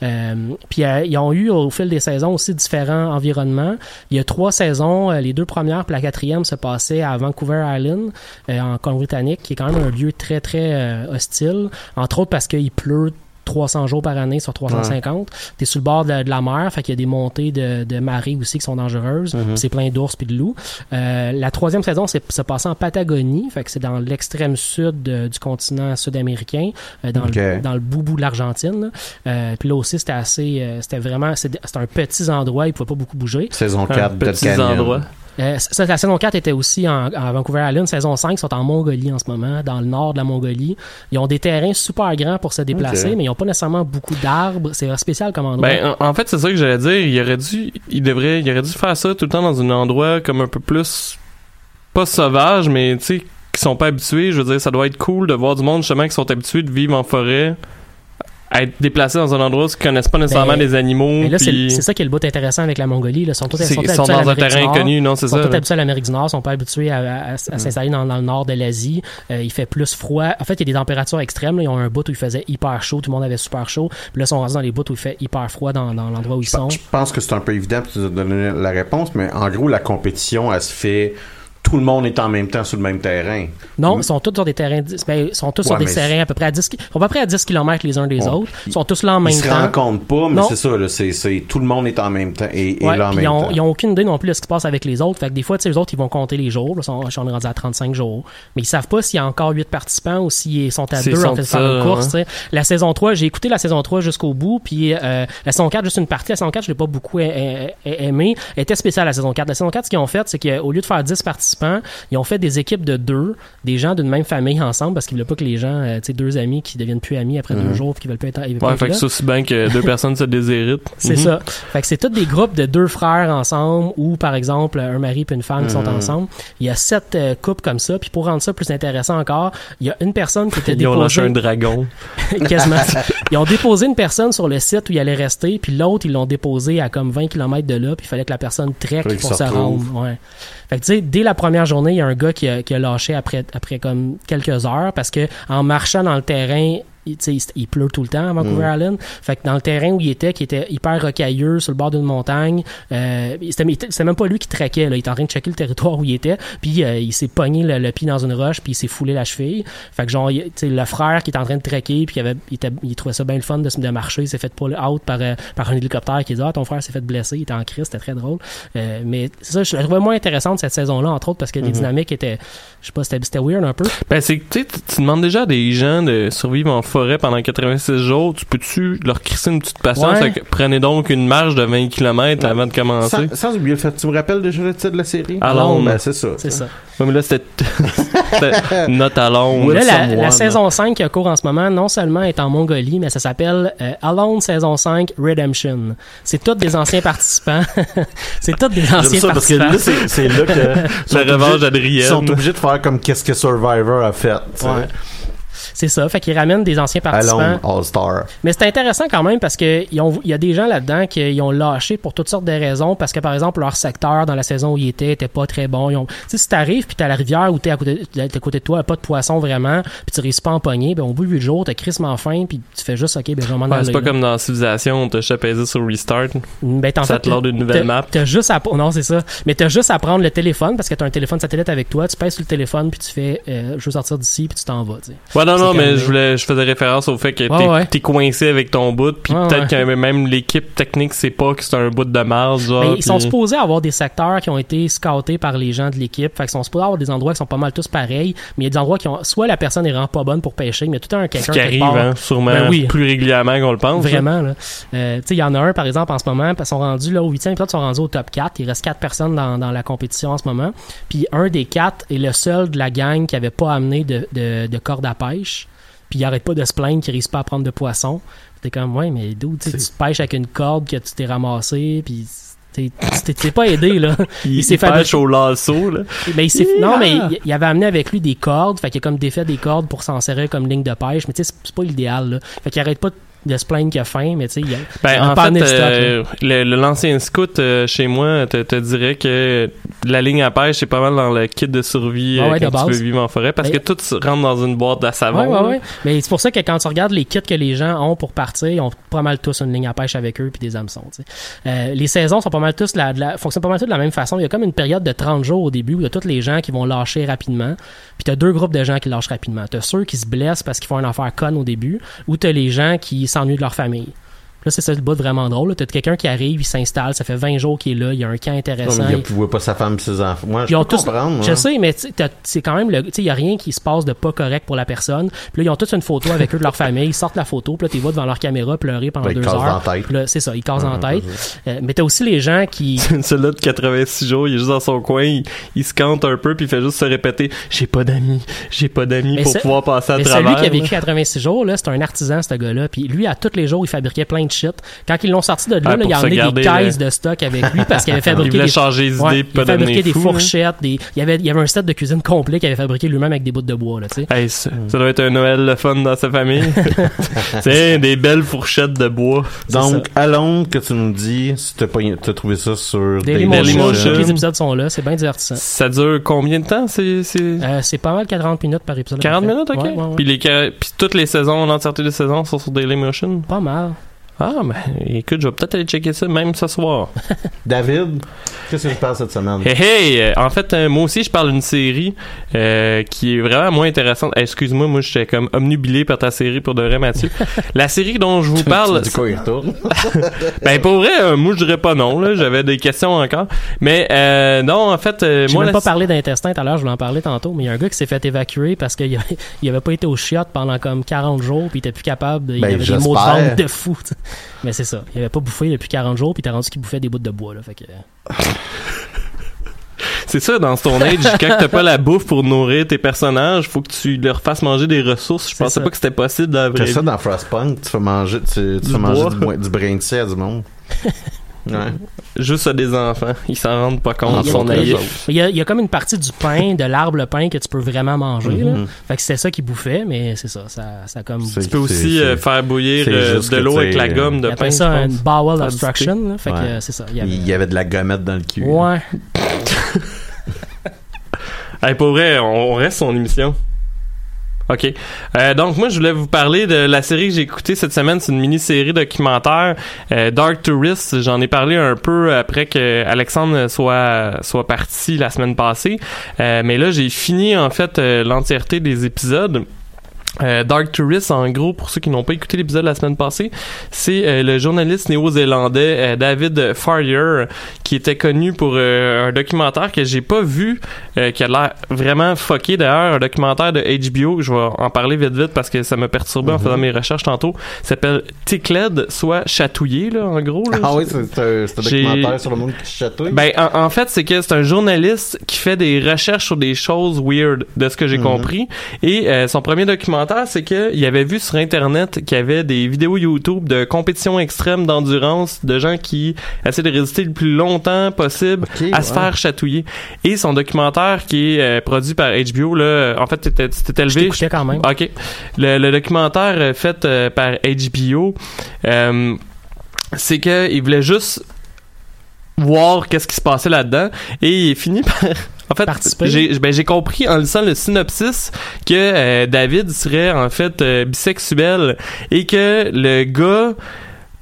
Euh, puis euh, ils ont eu au fil des saisons aussi différents environnements. Il y a trois saisons, euh, les deux premières puis la quatrième se passaient à Vancouver Island, euh, en Colombie-Britannique, qui est quand même un lieu très très euh, hostile, entre autres parce qu'il pleut 300 jours par année sur 350. T'es sur le bord de, de la mer, fait qu'il y a des montées de, de marées aussi qui sont dangereuses. Mhm. Puis C'est plein d'ours puis de loups. Euh, la troisième saison, c'est se passait en Patagonie, fait que c'est dans l'extrême sud de- du continent sud-américain, euh, dans, le, dans le bout-bout de l'Argentine. là. Euh, puis là aussi, c'était assez, euh, c'était vraiment, c'est c'était un petit endroit, il pouvait pas beaucoup bouger. Saison Un 4, Dead petits Canyon. Endroits. Euh, ça, la saison 4 était aussi en, à Vancouver Island. Saison 5 sont en Mongolie en ce moment, dans le nord de la Mongolie. Ils ont des terrains super grands pour se déplacer, mais ils n'ont pas nécessairement beaucoup d'arbres. C'est spécial comme endroit. Ben, en, en fait, c'est ça que j'allais dire. Il aurait dû, il devrait, il aurait dû faire ça tout le temps dans un endroit comme un peu plus, pas sauvage, mais tu sais, qui sont pas habitués. Je veux dire, ça doit être cool de voir du monde justement qui sont habitués de vivre en forêt, être déplacés dans un endroit où ils connaissent pas nécessairement Ben, les animaux. mais là, c'est puis c'est ça qui est le bout intéressant avec la Mongolie. Là. Ils sont tous, sont ils sont habitués à dans un l'Amérique du terrain Nord. inconnu, non, c'est Ils sont ça. tous habitués à l'Amérique du Nord, sont pas habitués à, à- à- à s'installer dans, dans le nord de l'Asie. Euh, il fait plus froid. En fait, il y a des températures extrêmes. là. Ils ont un bout où il faisait hyper chaud, tout le monde avait super chaud. Puis là, ils sont rendus dans les bouts où il fait hyper froid dans, dans l'endroit où ils Je sont. Je pense que c'est un peu évident, puis tu nous as donné la réponse, mais en gros, la compétition, elle se fait tout le monde est en même temps sur le même terrain. Non, ils sont tous sur des terrains, ben, ils sont tous sur des terrains à peu près à 10, ki- ils sont à peu près à 10 km les uns des Ouais. autres. Ils sont tous là en même Ils se temps. rencontrent pas, mais c'est ça, là, tout le monde est en même temps et, et Ouais, là en puis même ils ont, temps. ils ont aucune idée non plus de ce qui se passe avec les autres. Fait que des fois, tu sais, les autres, ils vont compter les jours. Là, Ils sont, ils sont rendus à 35 jours. Mais ils savent pas s'il y a encore 8 participants ou s'ils sont à S'ils 2 sont en fait de faire une course. hein. La saison 3, j'ai écouté la saison 3 jusqu'au bout. Puis euh, la saison 4, juste une partie. La saison 4, je l'ai pas beaucoup a- a- a- aimé. Elle était spéciale, la saison 4. La saison 4, ce qu'ils ont fait, c'est qu'au lieu de faire 10 participants, ils ont fait des équipes de deux, des gens d'une même famille ensemble parce qu'ils voulaient pas que les gens, euh, tu sais, deux amis qui deviennent plus amis après deux jours puis qui veulent plus être, ils veulent pas Ouais, être fait que là. c'est aussi bien que deux personnes se déshéritent. C'est Mhm. ça. Fait que c'est tous des groupes de deux frères ensemble ou par exemple un mari et une femme qui sont Mhm. ensemble. Il y a sept euh, couples comme ça. Puis pour rendre ça plus intéressant encore, il y a une personne qui était Ils ont lâché déposée un dragon. quasiment. Ils ont déposé une personne sur le site où il allait rester, puis l'autre ils l'ont déposé à comme 20 km de là, puis il fallait que la personne trek pour se se rendre. Ouais. Fait que tu sais, dès la première journée, il y a un gars qui a, qui lâché après après comme quelques heures parce que en marchant dans le terrain il, il pleut tout le temps à Vancouver Mm. Island. Fait que dans le terrain où il était, qui était hyper rocailleux sur le bord d'une montagne, euh, c'était même pas lui qui traquait. Là. Il était en train de checker le territoire où il était. Puis euh, il s'est pogné le, le pied dans une roche, puis il s'est foulé la cheville. Fait que genre, il- le frère qui était en train de traquer, puis il, avait, il, était, il trouvait ça bien le fun de, de marcher, il s'est fait pull out par, euh, par un hélicoptère qui dit Ah, ton frère s'est fait blesser, il était en crise, c'était très drôle. Euh, mais c'est ça, je la trouvais moins intéressante cette saison-là, entre autres, parce que les Mhm. dynamiques étaient, je sais pas, c'était weird un peu. Ben, c'est que, tu demandes déjà à des gens de survivre en forêt pendant 86 jours. Tu peux-tu leur crisser une petite patience? Ouais. Fait que prenez donc une marche de 20 km avant de commencer. Sans, sans oublier le fait, tu me rappelles déjà le titre de la série? Alone. Ben, c'est ça. C'est ça. Ouais, mais là, c'était c'était not alone. With Là, la, saison 5 qui a cours en ce moment, non seulement est en Mongolie, mais ça s'appelle euh, Alone saison 5 Redemption. C'est tous des anciens participants. c'est tous des anciens ça parce que participants. là, c'est, là que. La revanche d'Adrienne. Ils sont obligés de faire comme qu'est-ce que Survivor a fait. Ouais. C'est ça, fait qu'ils ramènent des anciens participants. All-Star. Mais c'est intéressant quand même parce que ils ont- il y a des gens là-dedans qui ont lâché pour toutes sortes de raisons parce que par exemple leur secteur dans la saison où ils étaient était pas très bon. Ils ont- Tu sais si t'arrives puis t'as la rivière où t'es à côté, t'es à côté de toi, pas de poisson vraiment, puis tu réussis pas à empoigner, ben au bout du jour t'as crissement faim puis tu fais juste ok ben je Ouais, c'est pas là. comme dans Civilisation, on t'a chapeisé sur Restart. Ben, t'en Ça fait, te load une nouvelle map. T'as juste à, non, c'est ça. Mais t'as juste à prendre le téléphone parce que t'as un téléphone satellite avec toi. Tu pèses sur le téléphone puis tu fais, euh, je veux sortir d'ici puis tu t'en vas. Ouais, non, non, mais je voulais, je faisais référence au fait que t'es, ouais. t'es coincé avec ton bout, puis Ouais, peut-être ouais. que même l'équipe technique sait pas que c'est un bout de marge, genre. Mais ils sont supposés avoir des secteurs qui ont été scoutés par les gens de l'équipe. Fait qu'ils sont supposés avoir des endroits qui sont pas mal tous pareils. Mais il y a des endroits qui ont, soit la personne est vraiment pas bonne pour pêcher, mais tout un Ce quelqu'un qui arrive, part. hein, sûrement Ben oui. plus régulièrement qu'on le pense. Vraiment, là. Euh, tu sais, il y en a un, par exemple, en ce moment, ils sont rendus là au huitième épisode, ils sont rendus au top 4. Il reste quatre personnes dans, dans la compétition en ce moment. Puis un des quatre est le seul de la gang qui avait pas amené de, de, de corde à pêche. Puis il arrête pas de se plaindre qu'il réussit pas à prendre de poisson. T'es comme, ouais, mais d'où, tu tu pêches avec une corde que tu t'es ramassé, puis t'es- pas aidé, là. Il, Il s'est fait pêche au lasso, là. Ben, il s'est- non, mais il, il avait amené avec lui des cordes. Fait qu'il a comme défait des cordes pour s'en servir comme ligne de pêche. Mais tu sais, c'est- c'est pas l'idéal, là. Fait qu'il arrête pas de se plaindre qu'il a faim, mais tu sais, il a, Ben, en fait, stock, euh, le- le- l'ancien scout euh, chez moi te, te dirait que la ligne à pêche, c'est pas mal dans le kit de survie Ah euh, de tu base. veux vivre en forêt, parce que tout rentre dans une boîte à savon. Ouais, ouais. Mais c'est pour ça que quand tu regardes les kits que les gens ont pour partir, ils ont pas mal tous une ligne à pêche avec eux puis des hameçons. Euh, les saisons sont pas mal tous la, de la- fonctionnent pas mal tous de la même façon. Il y a comme une période de 30 jours au début où il y a tous les gens qui vont lâcher rapidement. Puis t'as deux groupes de gens qui lâchent rapidement. T'as ceux qui se blessent parce qu'ils font un affaire conne au début, ou t'as les gens qui s'ennuient de leur famille. Là, c'est ça le bout vraiment drôle. là. T'as quelqu'un qui arrive, il s'installe, ça fait 20 jours qu'il est là, il y a un camp Non, intéressant. mais il ne voit pas sa femme et ses enfants. Moi, ils je ont peux tous, comprendre. je moi. sais, mais tu sais, t'as- c'est quand même le, tu sais, il y a rien qui se passe de pas correct pour la personne. Puis là, ils ont tous une photo avec eux de leur famille, ils sortent la photo, puis là, tu les vois devant leur caméra pleurer pendant Ben, ils deux cassent heures. c'est ça, ils cassent dans la Ouais, tête. Euh, mais t'as aussi les gens qui, Celui-là de 86 jours, il est juste dans son coin, il, il se cante un peu, puis il fait juste se répéter « J'ai pas d'amis, j'ai pas d'amis pour pouvoir passer à mais travers. celui qui a vécu là. 86 jours, là, c'est un artisan, ce gars-là. Puis lui, à tous les jours, il fabriquait plein de shit. Quand ils l'ont sorti de là, Ouais, là, il a garder, des caisses euh, de stock avec lui parce qu'il avait fabriqué des changer les idées, Ouais, puis il a pas fabriqué devenir des fou, hein. fourchettes, des, il y avait, il y avait un set de cuisine complet qu'il avait fabriqué lui-même avec des bouts de bois, là, tu sais. Hey, ça, ça doit être un Noël le fun dans sa famille. Tiens, des belles fourchettes de bois. Donc, à Londres, que tu nous dis, si t'as, pas, t'as trouvé ça sur Daily Dailymotion. Les épisodes sont là, c'est bien divertissant. Ça dure combien de temps? C'est, c'est... Euh, c'est pas mal 40 minutes par épisode. à peu 40 près. minutes, ok. Ouais, ouais, ouais. Puis, les, puis toutes les saisons, l'entièreté des saisons sont sur Dailymotion. Pas mal. Ah, ben, écoute, je vais peut-être aller checker ça même ce soir. David, qu'est-ce que tu penses cette semaine? Hey, hey! euh, En fait, euh, moi aussi, je parle d'une série euh, qui est vraiment moins intéressante. Eh, Excuse-moi, moi, j'étais comme omnubilé par ta série pour de vrai, Mathieu. La série dont je vous parle... Du coup, il retourne? ben, pour vrai, euh, moi, je dirais pas non. là. J'avais des questions encore. Mais euh, non, en fait, euh, J'ai moi... même la- pas parlé d'intestin tout à l'heure, je voulais en parler tantôt, mais il y a un gars qui s'est fait évacuer parce qu'il avait pas été au chiottes pendant comme 40 jours, puis il était plus capable, de, il Ben, avait des maux de ventre de fou. tu sais. Mais c'est ça, il avait pas bouffé depuis 40 jours, puis était rendu qu'il bouffait des bouts de bois, là, fait que... C'est ça, dans Stone Age, quand t'as pas la bouffe pour nourrir tes personnages, faut que tu leur fasses manger des ressources. Je C'est pensais ça. pas que c'était possible vraie T'as ça dans Frostpunk, tu fais manger, tu, tu Du fais manger du, brin de à du monde. Ouais. Juste à des enfants. Ils s'en rendent pas compte, ils sont naïfs. Il y, a, il y a comme une partie du pain, de l'arbre pain que tu peux vraiment manger, là. Mhm. Fait que c'était ça qu'il bouffait, mais c'est ça, ça, ça comme... Tu peux aussi euh, faire bouillir euh, de l'eau avec la gomme de pain. ça un bowel obstruction, là. Fait que Ouais. euh, c'est ça. Il y avait... Il y avait de la gommette dans le cul. Ouais. Hey, pour vrai, on, on reste son émission. OK. Euh, donc, moi, je voulais vous parler de la série que j'ai écoutée cette semaine. C'est une mini-série documentaire, euh, Dark Tourist. J'en ai parlé un peu après que Alexandre soit, soit parti la semaine passée. Euh, mais là, j'ai fini, en fait, euh, l'entièreté des épisodes. Euh, Dark Tourist, en gros, pour ceux qui n'ont pas écouté l'épisode la semaine passée, c'est euh, le journaliste néo-zélandais euh, David Farrier qui était connu pour un documentaire que j'ai pas vu, qui a l'air vraiment fucké d'ailleurs, un documentaire de HBO, je vais en parler vite vite parce que ça m'a perturbé en Mhm. faisant mes recherches tantôt, s'appelle Tickled, soit chatouillé là, en gros. Là. Ah oui, c'est un, documentaire sur le monde qui chatouille. Ben, en, en fait, c'est que c'est un journaliste qui fait des recherches sur des choses weird, de ce que j'ai Mhm. compris. Et son premier documentaire, c'est qu'il avait vu sur Internet qu'il y avait des vidéos YouTube de compétitions extrêmes d'endurance, de gens qui essaient de résister le plus longtemps possible à se faire chatouiller. Et son documentaire, qui est euh, produit par HBO, là, en fait, Je élevé... t'écoutais quand même. OK. Le, le documentaire euh, fait euh, par HBO, euh, c'est que il voulait juste voir qu'est-ce qui se passait là-dedans et il est fini par en fait j'ai ben, j'ai compris en lisant le synopsis que euh, David serait en fait euh, bisexuel et que le gars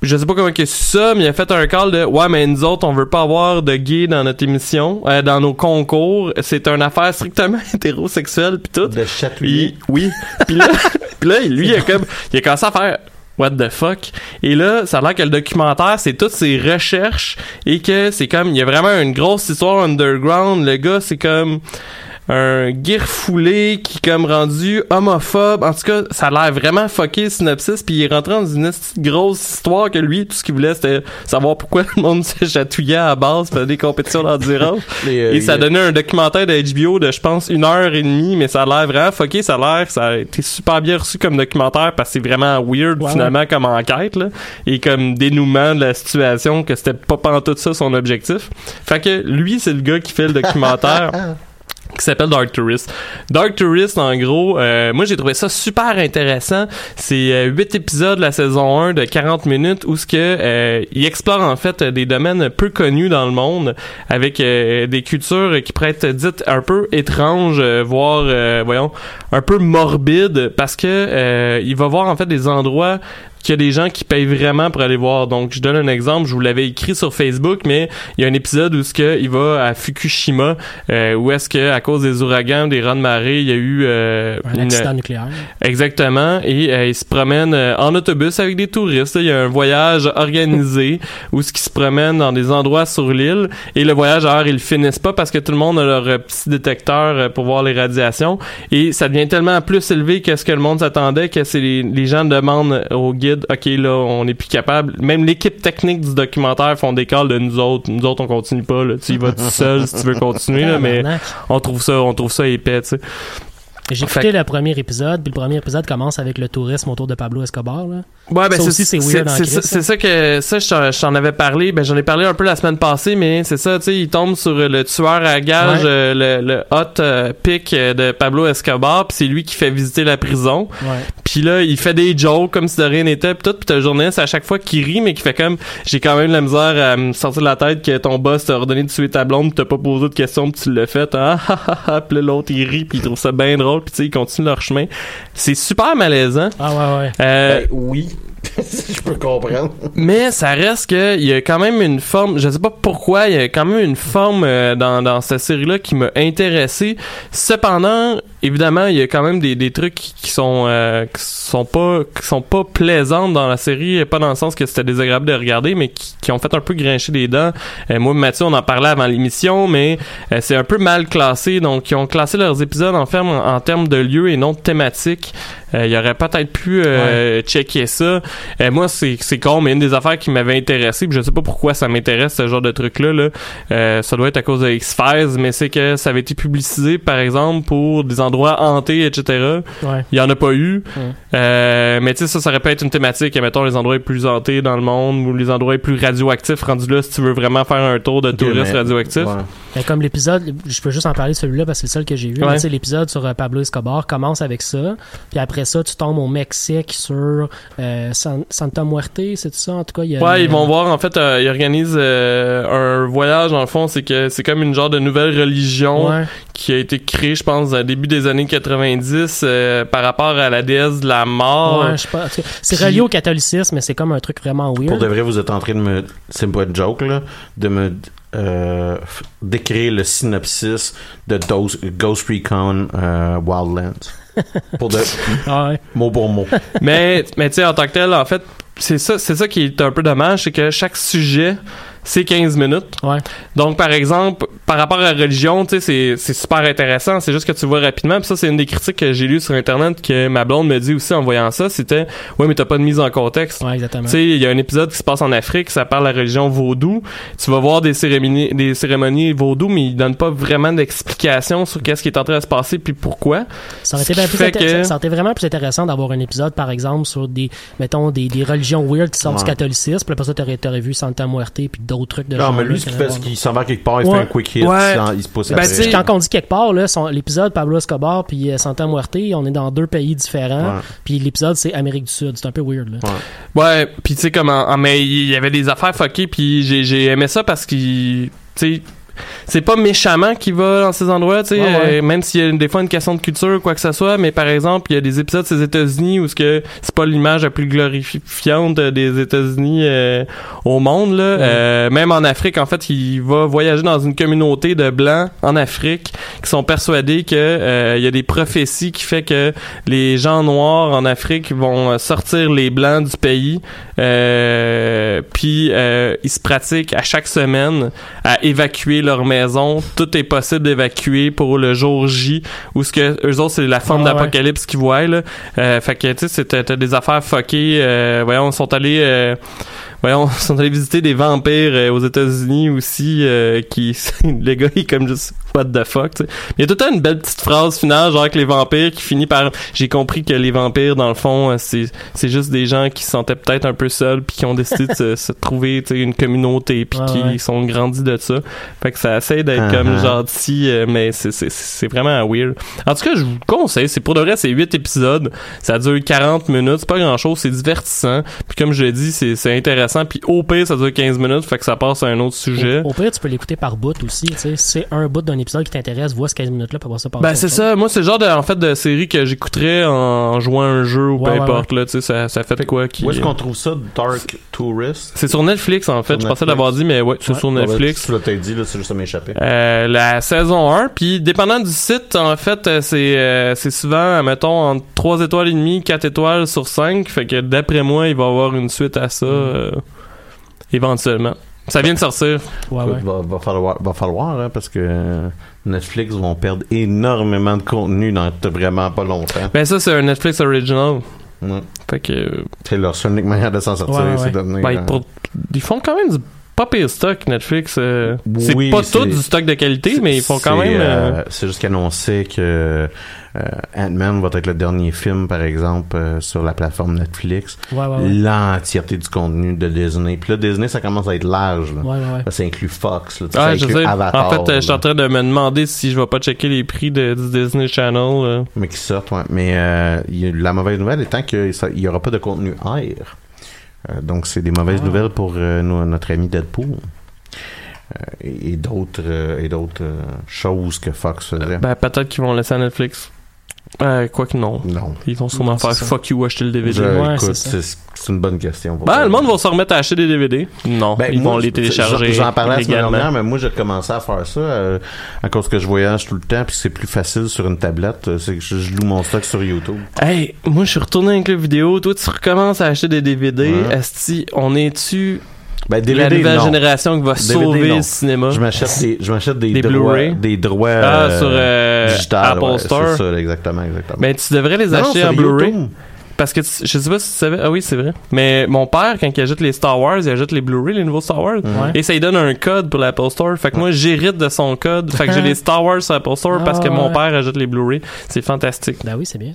je sais pas comment que c'est ça, mais il a fait un call de ouais mais nous autres on veut pas avoir de gays dans notre émission, euh, dans nos concours, c'est une affaire strictement hétérosexuelle puis tout. de chatouiller. Oui. Puis là, puis là, lui, il a comme, il a commencé à faire What the fuck? Et là, ça a l'air que le documentaire, c'est toutes ses recherches et que c'est comme, il y a vraiment une grosse histoire underground. Le gars, c'est comme un guir foulé qui est comme rendu homophobe. En tout cas, ça a l'air vraiment fucké le synopsis. Puis il est rentré dans une grosse histoire que lui, tout ce qu'il voulait, c'était savoir pourquoi le monde se chatouillait à la base, faire des compétitions d'endurance. Euh, Et ça a- donnait un documentaire de HBO de, je pense, une heure et demie, mais ça a l'air vraiment fucké, ça a l'air, ça a été super bien reçu comme documentaire parce que c'est vraiment weird, finalement, comme enquête, là, et comme dénouement de la situation, que c'était pas tout ça son objectif. Fait que lui, c'est le gars qui fait le documentaire. qui s'appelle Dark Tourist. Dark Tourist, en gros, euh, moi j'ai trouvé ça super intéressant. C'est euh, 8 épisodes de la saison 1 de 40 minutes où ce que euh, il explore en fait des domaines peu connus dans le monde avec euh, des cultures qui être dites un peu étranges, euh, voire euh, voyons, un peu morbides parce que il va voir en fait des endroits qu'il y a des gens qui payent vraiment pour aller voir. Donc, je donne un exemple, je vous l'avais écrit sur Facebook, mais il y a un épisode où ce que il va à Fukushima, euh, où est-ce que à cause des ouragans, des raz de marée, il y a eu euh, Un une- accident nucléaire. Exactement. Et euh, il se promène euh, en autobus avec des touristes. Il y a un voyage organisé où ce qui se promène dans des endroits sur l'île. Et le voyage, alors, ils le finissent pas parce que tout le monde a leur euh, petit détecteur pour voir les radiations. Et ça devient tellement plus élevé que ce que le monde s'attendait que c'est les, les gens demandent au guide, OK, là, on n'est plus capable. Même l'équipe technique du documentaire font des calls de nous autres. Nous autres, on continue pas. Là. Tu y vas tout seul si tu veux continuer, là, mais on trouve ça, on trouve ça épais, tu J'ai Fait écouté le premier épisode, puis le premier épisode commence avec le tourisme autour de Pablo Escobar. Là. Ouais, ben Ça c'est aussi, c'est weird c'est Christ, ça- c'est ça que ça je t'en- avais parlé, ben j'en ai parlé un peu la semaine passée mais c'est ça tu sais il tombe sur le tueur à gage Ouais. euh, le, le hot euh, pick euh, de Pablo Escobar, puis c'est lui qui fait visiter la prison. Puis là, il fait des jokes comme si de rien n'était, puis tout, puis t'as un journaliste à chaque fois qui rit mais qui fait comme j'ai quand même la misère à me sortir de la tête que ton boss t'a ordonné de tuer ta blonde, pis t'as pas posé de questions, puis tu l'as fait. Ah, ah, ah, ah. puis là, l'autre il rit, puis il trouve ça bien drôle, puis tu sais ils continuent leur chemin. C'est super malaisant. Ah ouais, ouais. Euh, Ben, oui. je peux comprendre. Mais ça reste que il y a quand même une forme, je sais pas pourquoi, il y a quand même une forme euh, dans, dans cette série-là qui m'a intéressé. Cependant, évidemment, il y a quand même des, des trucs qui sont euh, qui sont pas qui sont pas plaisantes dans la série, pas dans le sens que c'était désagréable de regarder, mais qui, qui ont fait un peu grincher les dents. Euh, moi, et Mathieu, on en parlait avant l'émission, mais euh, c'est un peu mal classé. Donc, ils ont classé leurs épisodes en, ferme, en, en termes de lieu et non de thématique. Euh, il aurait peut-être pu euh, checker ça. Euh, moi, c'est c'est con, mais une des affaires qui m'avait intéressé, puis je sais pas pourquoi ça m'intéresse ce genre de truc-là, là, euh, ça doit être à cause de X-Files, mais c'est que ça avait été publicisé, par exemple, pour des endroits hantés, etc. Ouais. Il y en a pas eu. Ouais. Euh, mais tu sais, ça, ça aurait pu être une thématique, mettons, les endroits les plus hantés dans le monde ou les endroits les plus radioactifs rendus là, si tu veux vraiment faire un tour de touristes mais- radioactifs. Ouais. Ben, comme l'épisode, je peux juste en parler de celui-là parce que c'est le seul que j'ai vu. Ouais. L'épisode sur euh, Pablo Escobar commence avec ça. Puis après ça, tu tombes au Mexique sur euh, San- Santa Muerte, c'est ça? En tout cas, il y a. Ouais, ils vont voir, en fait, euh, ils organisent euh, un voyage, dans le fond, c'est que c'est comme une genre de nouvelle religion Ouais. qui a été créée, je pense, au début des années 90 euh, par rapport à la déesse de la mort. Ouais, je sais pas. C'est- C'est Puis- relié au catholicisme, mais c'est comme un truc vraiment weird. Pour de vrai, vous êtes en train de me. C'est pas une joke, là. De me. Euh, décrire le synopsis de Ghost Recon euh, Wildlands. Pour de. Ah ouais. mot pour mot. mais mais tu sais en tant que tel en fait c'est ça c'est ça qui est un peu dommage c'est que chaque sujet c'est 15 minutes. Ouais. Donc, par exemple, par rapport à la religion, tu sais, c'est, c'est super intéressant. C'est juste que tu vois rapidement. Puis ça, c'est une des critiques que j'ai lues sur Internet que ma blonde me dit aussi en voyant ça. C'était, ouais, mais t'as pas de mise en contexte. Ouais, exactement. Tu sais, il y a un épisode qui se passe en Afrique, ça parle de la religion vaudou. Tu vas voir des cérémonies, des cérémonies vaudou, mais ils donnent pas vraiment d'explication sur qu'est-ce qui est en train de se passer puis pourquoi. Ça aurait, été bien plus fait inté- que- ça aurait été vraiment plus intéressant d'avoir un épisode, par exemple, sur des, mettons, des, des religions weird qui sortent du catholicisme. Puis après ça, t'aurais, t'aurais vu Santa Muerte puis d'autres trucs de Non, genre. mais là lui, ce qu'il fait, c'est qu'il s'en va quelque part, il Ouais. fait un quick hit, Ouais. il se pousse Ben, après. tu sais, Puis quand on dit quelque part, là, son- l'épisode Pablo Escobar puis euh, Santa Muerte, on est dans deux pays différents. Ouais. Puis l'épisode, c'est Amérique du Sud. C'est un peu weird, là. Ouais, puis tu sais comme en- en- mais il y avait des affaires fuckées puis j'ai j'ai aimé ça parce qu'il tu sais c'est pas méchamment qu'il va dans ces endroits, tu sais, Ouais, ouais. euh, même s'il y a des fois une question de culture ou quoi que ce soit, mais par exemple, il y a des épisodes des États-Unis où ce que c'est pas l'image la plus glorifiante des États-Unis euh, au monde là, Euh, même en Afrique en fait, il va voyager dans une communauté de blancs en Afrique qui sont persuadés que il y a des prophéties qui fait que les gens noirs en Afrique vont sortir les blancs du pays puis ils se pratiquent à chaque semaine à évacuer leur maison tout est possible d'évacuer pour le jour J où ce que eux autres c'est la forme Ah ouais. d'apocalypse qu'ils voient là euh, fait que tu sais c'était des affaires fuckées euh, voyons ils sont allés euh, voyons ils sont allés visiter des vampires euh, aux États-Unis aussi euh, qui le gars il est comme juste what the fuck tu sais. Mais il y a tout le temps une belle petite phrase finale genre avec les vampires qui finit par j'ai compris que les vampires dans le fond euh, c'est c'est juste des gens qui se sentaient peut-être un peu seuls puis qui ont décidé de se, se trouver tu sais, une communauté puis Ouais, qui ouais. sont grandis de ça fait que ça essaie d'être Uh-huh. comme gentil euh, mais c'est c'est c'est vraiment weird en tout cas je vous conseille c'est pour de vrai c'est 8 épisodes ça dure 40 minutes c'est pas grand chose c'est divertissant puis comme je l'ai dit c'est c'est intéressant puis au pire ça dure 15 minutes fait que ça passe à un autre sujet Au, au pire, tu peux l'écouter par bout aussi. Tu sais, c'est un bout d'un épisode qui t'intéresse, vois ce 15 minutes-là pour voir ça passer. Ben c'est ça, moi c'est le genre de en fait de série que j'écouterais en jouant à un jeu ou Ouais, peu ouais, importe là, tu sais ça ça fait de quoi qui Où est-ce qu'on trouve ça, Dark Tourist? C'est sur Netflix en fait, Sur je pensais l'avoir dit mais ouais, c'est Ouais. sur Netflix. Tu l'as dit, là, c'est juste ça m'échappait. Euh, la saison 1 puis dépendant du site en fait euh, c'est euh, c'est souvent mettons entre 3 étoiles et demie 4 étoiles sur 5 fait que d'après moi il va y avoir une suite à ça euh, éventuellement ça vient de sortir Ouais, ouais. Va, va falloir, va falloir hein, parce que Netflix vont perdre énormément de contenu dans vraiment pas longtemps. ben ça c'est un Netflix original Ouais. fait que euh, C'est leur seule unique manière de s'en sortir, Ouais, ouais. c'est de devenir, ben, euh, pour- ils font quand même du pas pire stock Netflix euh, c'est Oui, pas tout du stock de qualité mais ils font quand même euh, euh, c'est juste qu'annoncer que euh, Ant-Man va être le dernier film, par exemple, euh, sur la plateforme Netflix. Ouais, ouais, ouais. L'entièreté du contenu de Disney. Puis là, Disney, ça commence à être large. Là. Ouais, ouais, ouais. Ça inclut Fox. Là, ça je sais. Avatar. en fait, je suis en train de me demander si je vais pas checker les prix de, du Disney Channel. Mais qui sortent, ouais. Mais euh, y la mauvaise nouvelle étant qu'il n'y aura pas de contenu air. Euh, donc, c'est des mauvaises Ah. nouvelles pour euh, no- notre ami Deadpool. Euh, et d'autres et d'autres choses que Fox faisait. Ben, peut-être qu'ils vont laisser à Netflix. Euh, quoi que non. Non. Ils vont sûrement faire ça. fuck you, acheter le DVD. Je- Ouais, écoute, c'est ça. c'est c'est une bonne question. Ben, le monde va se remettre à acheter des DVD. Non, Ben, ils moi, vont les télécharger. J'en parlais la semaine dernière, mais moi, j'ai commencé à faire ça euh, à cause que je voyage tout le temps, puis c'est plus facile sur une tablette. euh, C'est que je, je loue mon stock sur YouTube. Hey, moi, je suis retourné avec le vidéo. Toi, tu recommences à acheter des DVD. Ouais. Esti, on est-tu Ben, la nouvelle non. génération qui va DVD, sauver non. le cinéma? Je m'achète des, je m'achète des, Des droits, Blu-ray? des droits Ah, euh, sur euh, digital, Apple ouais, Store. C'est ça, exactement, exactement. Ben, tu devrais les Non, acheter en Blu-ray. Parce que tu- je sais pas si tu savais. Ah oui, c'est vrai. Mais mon père, quand il achète les Star Wars, il achète les Blu-ray, les nouveaux Star Wars. Ouais. Et ça lui donne un code pour l'Apple Store. Fait que moi, j'hérite de son code. Fait que j'ai les Star Wars sur Apple Store parce que Ah, mon père achète les Blu-ray. C'est fantastique. Ben oui, c'est bien.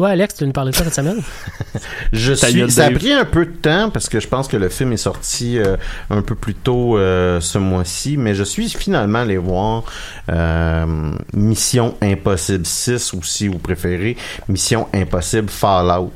Toi, Alex, tu nous parler de ça cette semaine? Je suis, ça a pris un peu de temps parce que je pense que le film est sorti euh, un peu plus tôt euh, ce mois-ci, mais je suis finalement allé voir euh, Mission Impossible 6 ou si vous préférez Mission Impossible Fallout.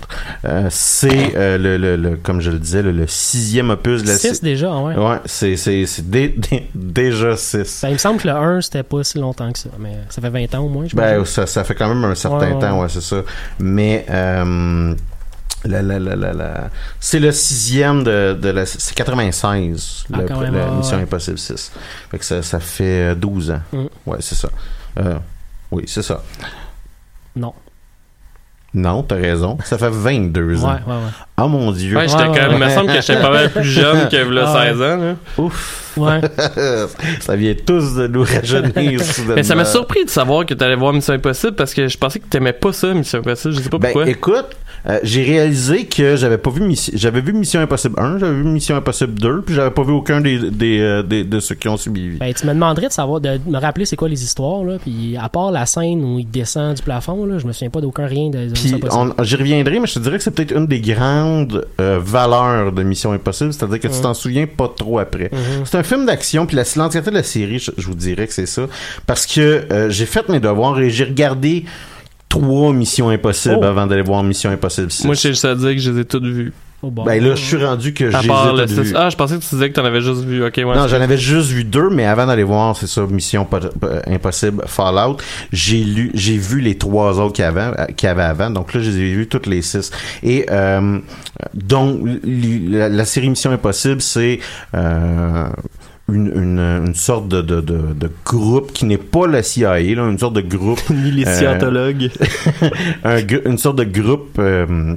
Euh, c'est euh, le, le, le- comme je le disais le, le sixième opus de la 6 déjà, ouais. Ouais, c'est c'est c'est dé- dé- déjà 6. Ben, il me semble que le 1, c'était pas si longtemps que ça. Mais ça fait 20 ans au moins, je Ben, ça, ça fait quand même un certain Ouais, ouais, temps, ouais. ouais, c'est ça. Mais euh, la, la, la, la, la- c'est le sixième de, de la... C'est 96, Ah, le- la Mission ouais. Impossible 6. Fait que ça, ça fait euh, 12 ans. Mm. Ouais, c'est ça. Euh, oui, c'est ça. Non. Non, t'as raison. Ça fait 22 Ouais, ans. ouais, ouais. Ah mon Dieu. Ouais, j'étais ouais. Il me ouais. semble que j'étais pas mal plus jeune que là, Ah, ouais. 16 ans. Là. Ouf. Ouais. ça vient tous de nous rajeunir. soudainement. Mais ça m'a surpris de savoir que t'allais voir Mission Impossible parce que je pensais que t'aimais pas ça, Mission Impossible. Je sais pas Ben, pourquoi. écoute, euh, j'ai réalisé que j'avais pas vu Mission, j'avais vu Mission Impossible 1, j'avais vu Mission Impossible 2, puis j'avais pas vu aucun des, des, euh, des- de ceux qui ont suivi. Ben, tu me demanderais de savoir, de me rappeler c'est quoi les histoires, là. Puis, à part la scène où il descend du plafond, là, je me souviens pas d'aucun rien de, j'y reviendrai, mais je te dirais que c'est peut-être une des grandes euh, valeurs de Mission Impossible, c'est-à-dire que tu Mhm. t'en souviens pas trop après. Mhm. C'est un film d'action, puis la l'entièreté de la série, je, je vous dirais que c'est ça, parce que euh, j'ai fait mes devoirs et j'ai regardé trois Missions Impossibles Oh. avant d'aller voir Mission Impossible 6. Moi, je sais juste à dire que je les ai toutes vues. Oh, bon. ben là, je suis rendu que j'ai part les le ai toutes 6. vues. Ah, je pensais que tu disais que t'en avais juste vu. Ok, ouais. non, j'en avais juste vu deux, mais avant d'aller voir, c'est ça, Mission euh, Impossible Fallout, j'ai lu, j'ai vu les trois autres qu'il y avait, euh, qu'il y avait avant. Donc là, je les ai vus toutes les six. Et euh, donc la, la série Mission Impossible, c'est euh, une, une, une sorte de, de, de, de groupe qui n'est pas la CIA, là, une sorte de groupe Ni les Euh, scientologues. un une sorte de groupe euh,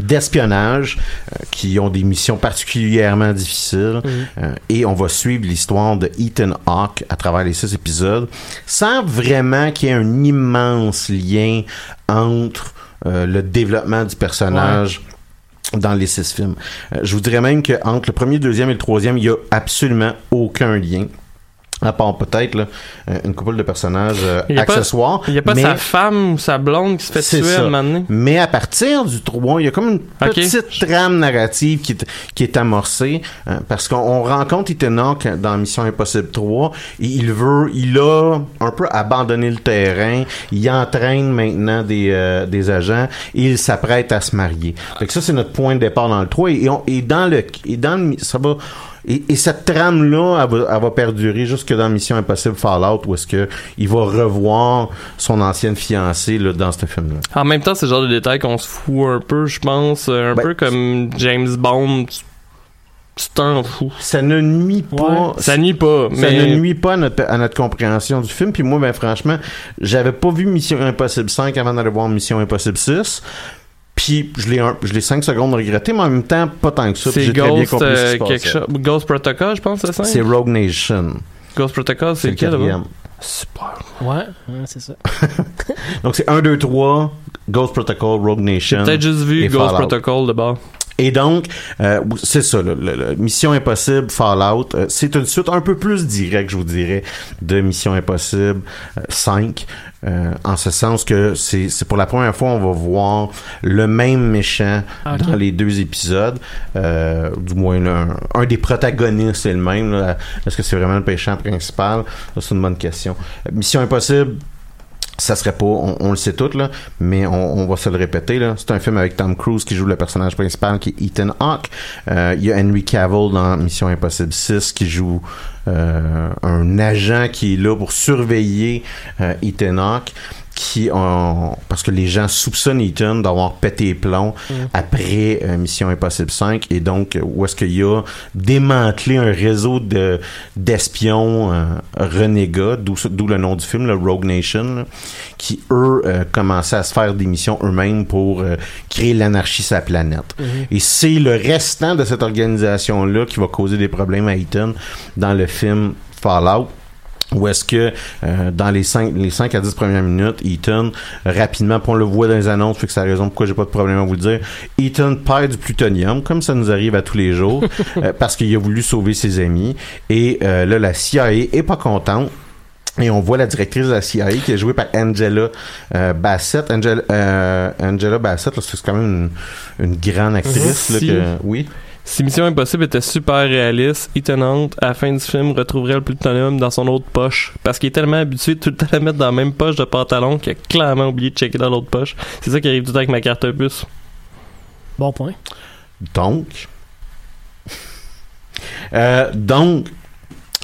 d'espionnage euh, qui ont des missions particulièrement difficiles Euh, et on va suivre l'histoire de Ethan Hawke à travers les six épisodes sans vraiment qu'il y ait un immense lien entre euh, le développement du personnage dans les six films. Euh, je vous dirais même que entre le premier, le deuxième et le troisième, il y a absolument aucun lien. À part peut-être là, euh, une couple de personnages euh, Il accessoires. Il y a pas mais- sa femme ou sa blonde qui se fait tuer ça. à un moment donné? mais à partir du 3, il y a comme une petite trame narrative qui est, qui est amorcée hein, parce qu'on on rencontre Ethan Hawke dans Mission Impossible 3 et il veut, il a un peu abandonné le terrain, il entraîne maintenant des, euh, des agents et il s'apprête à se marier. Fait que ça, c'est notre point de départ dans le 3 et, on- et dans le, et dans le, ça va, et, et cette trame-là, elle va, elle va perdurer jusque dans Mission Impossible Fallout où est-ce que il va revoir son ancienne fiancée là, dans ce film-là. En même temps, c'est le genre de détail qu'on se fout un peu, je pense. euh, Un Ben, peu comme James Bond. tu- t'en fous. ça ne nuit pas. Ça nuit pas, Ça ne nuit pas à notre, à notre compréhension du film. Puis moi, ben franchement, j'avais pas vu Mission Impossible 5 avant d'aller voir Mission Impossible 6. Puis je l'ai un- je l'ai 5 secondes regretté, mais en même temps, pas tant que ça. C'est j'ai très bien Ghost, compris ce qui euh, se quelque chose. Ghost Protocol, je pense, c'est ça? C'est Rogue Nation. Ghost Protocol, C'est c'est le lequel, là? Super. Ouais, c'est ça. Donc c'est 1, 2, 3, Ghost Protocol, Rogue Nation. Peut-être juste vu Ghost Fallout. Protocol de bord. Et donc, euh, c'est ça, le, le- le Mission Impossible Fallout, euh, c'est une suite un peu plus directe, je vous dirais, de Mission Impossible euh, 5, euh, en ce sens que c'est pour la première fois on va voir le même méchant Ah, dans les deux épisodes, du moins là, un, un des protagonistes c'est le même. Est-ce que c'est vraiment le méchant principal? C'est une bonne question. Mission Impossible ça serait pas, on, le sait tout là, mais on, on va se le répéter là. C'est un film avec Tom Cruise qui joue le personnage principal qui est Ethan Hawke. Euh, Il y a Henry Cavill dans Mission Impossible 6 qui joue euh, un agent qui est là pour surveiller euh, Ethan Hawke. Qui ont parce que les gens soupçonnent Ethan d'avoir pété les plombs Mm. après euh, Mission Impossible 5 et donc euh, où est-ce qu'il y a démantelé un réseau de d'espions euh, renégats d'où d'où le nom du film le Rogue Nation là, qui eux euh, commençaient à se faire des missions eux-mêmes pour créer l'anarchie sur la planète Mhm. et c'est le restant de cette organisation là qui va causer des problèmes à Ethan dans le film Fallout où est-ce que euh, dans les 5, les 5 à 10 premières minutes, Ethan, rapidement, on le voit dans les annonces, fait que c'est la raison pourquoi j'ai pas de problème à vous le dire, Ethan perd du plutonium, comme ça nous arrive à tous les jours, euh, parce qu'il a voulu sauver ses amis. Et euh, là, la CIA est pas contente. Et on voit la directrice de la CIA qui est jouée par Angela euh, Bassett. Angela, euh, Angela Bassett, c'est quand même une, une grande actrice. là, que, oui. Si Mission Impossible était super réaliste, Ethan Hunt, à la fin du film, retrouverait le plutonium dans son autre poche. Parce qu'il est tellement habitué de tout le temps la mettre dans la même poche de pantalon qu'il a clairement oublié de checker dans l'autre poche. C'est ça qui arrive tout le temps avec ma carte puce. Bon point. Donc, euh, donc,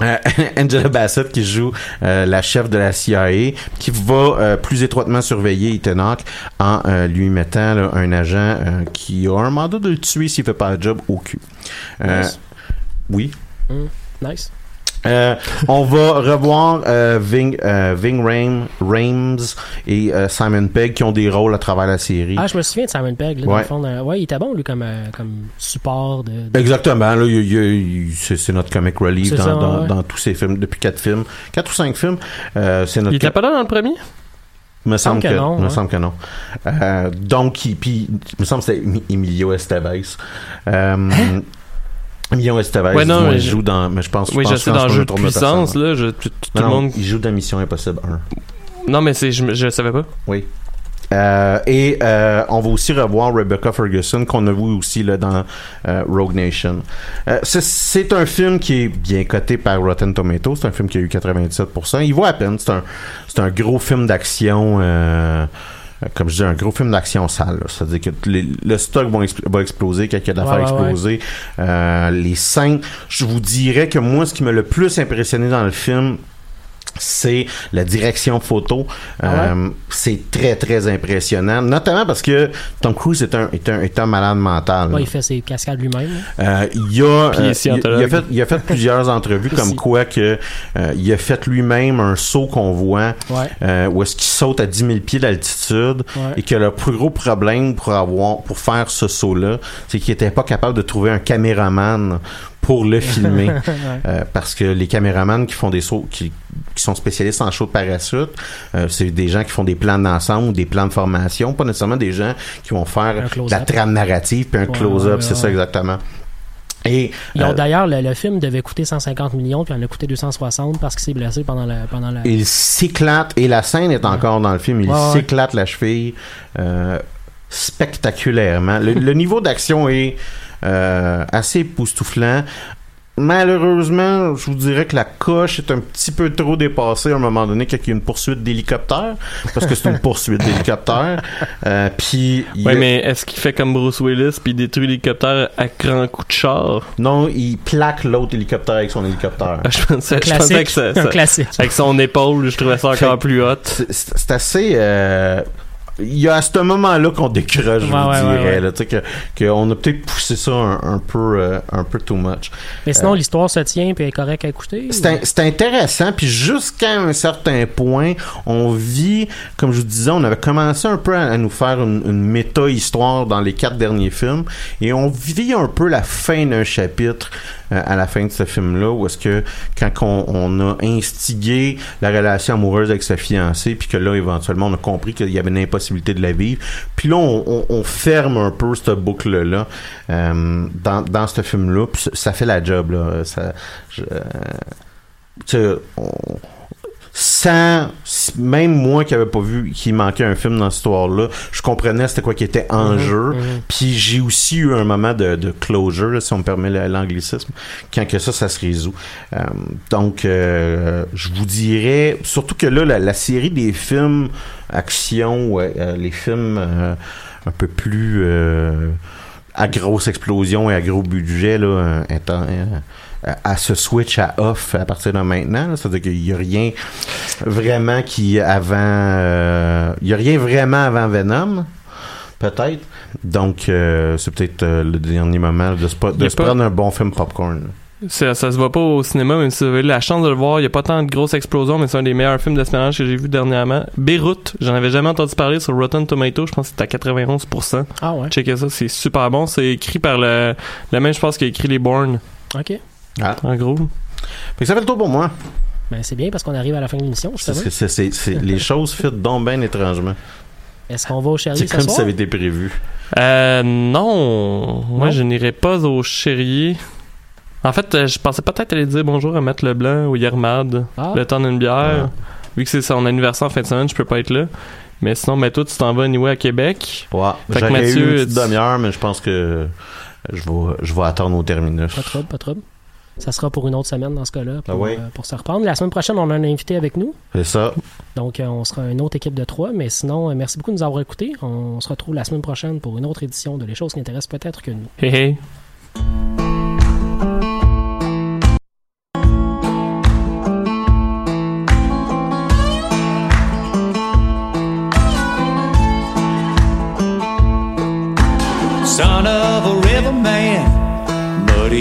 euh, Angela Bassett qui joue euh, la chef de la CIA, qui va euh, plus étroitement surveiller Ethan Hawke en euh, lui mettant là, un agent euh, qui a un mandat de le tuer s'il fait pas le job au cul. Euh, Nice. Oui. Mm. Nice. Euh, on va revoir euh, Ving, euh, Ving Rhames, Rhames et euh, Simon Pegg qui ont des rôles à travers la série. Ah, je me souviens de Simon Pegg. Là, dans Ouais. le fond, euh, ouais, il était bon, lui, comme, euh, comme support de. de- Exactement. Là, il y a- il y a- il- c'est, notre comic relief dans, ça, dans, ouais. dans tous ces films, depuis quatre films, quatre ou cinq films. Euh, c'est notre. Il était pas là dans le premier? me semble que, que non, me ouais. semble que non. Euh, donc, il- puis, il me semble que c'était Emi- Emilio Estevez. Euh, Emilio Estevez? Ouais, non, mais il joue dans, mais je pense, Oui, je sais, dans le jeu de puissance, personne. là, je, tout, tout Non, le monde. il joue dans Mission Impossible 1. Non, mais c'est, je, je savais pas. Oui. Euh, et euh, on va aussi revoir Rebecca Ferguson qu'on a vu aussi là, dans euh, Rogue Nation. C'est, c'est un film qui est bien coté par Rotten Tomatoes. C'est un film qui a eu 97%. Il vaut à peine. C'est un, c'est un gros film d'action. Euh, comme je dis, un gros film d'action sale. C'est-à-dire que les- le stock va, expl- va exploser a d'affaires ouais. exploser. Euh, les scènes, je vous dirais que moi, ce qui m'a le plus impressionné dans le film, c'est la direction photo. Ah Euh, c'est très, très impressionnant. Notamment parce que Tom Cruise est un, est un, est un malade mental. Ouais, il fait ses cascades lui-même. Euh, il a, il euh, il, a fait, il a fait plusieurs entrevues comme quoi que euh, il a fait lui-même un saut qu'on voit Ouais. euh, où est-ce qu'il saute à 10 000 pieds d'altitude Ouais. et que le plus gros problème pour avoir pour faire ce saut-là, c'est qu'il était pas capable de trouver un caméraman pour le filmer. Euh, parce que les caméramans qui font des sauts qui, qui sont spécialistes en show de parachute, euh, c'est des gens qui font des plans d'ensemble des plans de formation, pas nécessairement des gens qui vont faire de la trame narrative puis un Ouais, close-up, ouais, c'est ouais. ça exactement. Et euh, D'ailleurs, le, le film devait coûter 150 millions, puis il en a coûté 260 parce qu'il s'est blessé pendant la. Pendant la... il s'éclate et la scène est encore dans le film. Il s'éclate la cheville euh, spectaculairement. Le, le niveau d'action est assez époustouflant. Malheureusement, je vous dirais que la coche est un petit peu trop dépassée à un moment donné quand il y a une poursuite d'hélicoptère, parce que c'est une poursuite d'hélicoptère. Euh, Puis Ouais, a- mais est-ce qu'il fait comme Bruce Willis puis il détruit l'hélicoptère à grand coup de char? non, il plaque l'autre hélicoptère avec son hélicoptère. Ah, Je pensais, je pensais classique. que ça, classique. avec son épaule, je trouvais ça encore Fait- plus hot. c'est assez euh, il y a à ce moment-là qu'on décroche, je Ouais, vous ouais, dirais, ouais, là, que, a peut-être poussé ça un, un peu, euh, un peu too much. Mais sinon, Euh, l'histoire se tient, puis elle est correcte à écouter. C'est intéressant, puis jusqu'à un certain point, on vit, comme je vous disais, on avait commencé un peu à, à nous faire une, une méta-histoire dans les quatre derniers films, et on vit un peu la fin d'un chapitre à la fin de ce film-là, où est-ce que quand on, on a instigé la relation amoureuse avec sa fiancée, puis que là, éventuellement, on a compris qu'il y avait une impossibilité de la vivre, puis là, on, on- on ferme un peu cette boucle-là euh, dans, dans ce film-là, puis ça- fait la job, là. Ça, je- euh, sans même moi qui avait pas vu qu'il manquait un film dans cette histoire-là, je comprenais c'était quoi qui était en Mhm, jeu. mhm. Puis j'ai aussi eu un moment de, de closure, là, si on me permet l'anglicisme, quand que ça, ça se résout. Euh, donc, euh, je vous dirais, surtout que là, la, la série des films action, ouais, euh, les films un peu plus à grosse explosion et à gros budget, là, euh, à- se switch à off à partir de maintenant. C'est-à-dire qu'il n'y a rien. vraiment qui avant. euh, Il y a rien vraiment avant Venom, peut-être. Donc, euh, c'est peut-être euh, le dernier moment de se, de se pas- prendre un bon film popcorn. Ça, ça se voit pas au cinéma, même si vous avez eu la chance de le voir. Il y a pas tant de grosses explosions, mais c'est un des meilleurs films d'espionnage que j'ai vu dernièrement. Beyrouth, j'en avais jamais entendu parler sur Rotten Tomato. Je pense que c'était à 91%. Ah ouais. Checkez ça, c'est super bon. C'est écrit par le, le même, je pense, qui a écrit Les Bourne, OK. Ah. en gros. Fait que ça fait le tour pour moi. Ben, c'est bien parce qu'on arrive à la fin de l'émission, les choses fit donc bien étrangement. Est-ce qu'on va au Charlie C'est ce comme si ça avait été prévu. Euh, non. Moi, Non? je n'irai pas au Chérier. En fait, euh, je pensais peut-être aller dire bonjour à Matt Leblanc ou Yermad. Ah. Le temps d'une bière. Vu que c'est son anniversaire en fin de semaine, je peux pas être là. Mais sinon, toi, tu t'en vas anyway à Québec. Ouais. Fait que Mathieu, eu une petite tu- demi-heure, mais je pense que je vais, je vais attendre au terminus. Pas trouble, pas de trouble. Ça sera pour une autre semaine dans ce cas-là, pour, Ah euh, pour se reprendre. La semaine prochaine, on a un invité avec nous. C'est ça. Donc, euh, on sera une autre équipe de trois. Mais sinon, euh, merci beaucoup de nous avoir écoutés. On se retrouve la semaine prochaine pour une autre édition de Les choses qui intéressent peut-être que nous. Hey hey.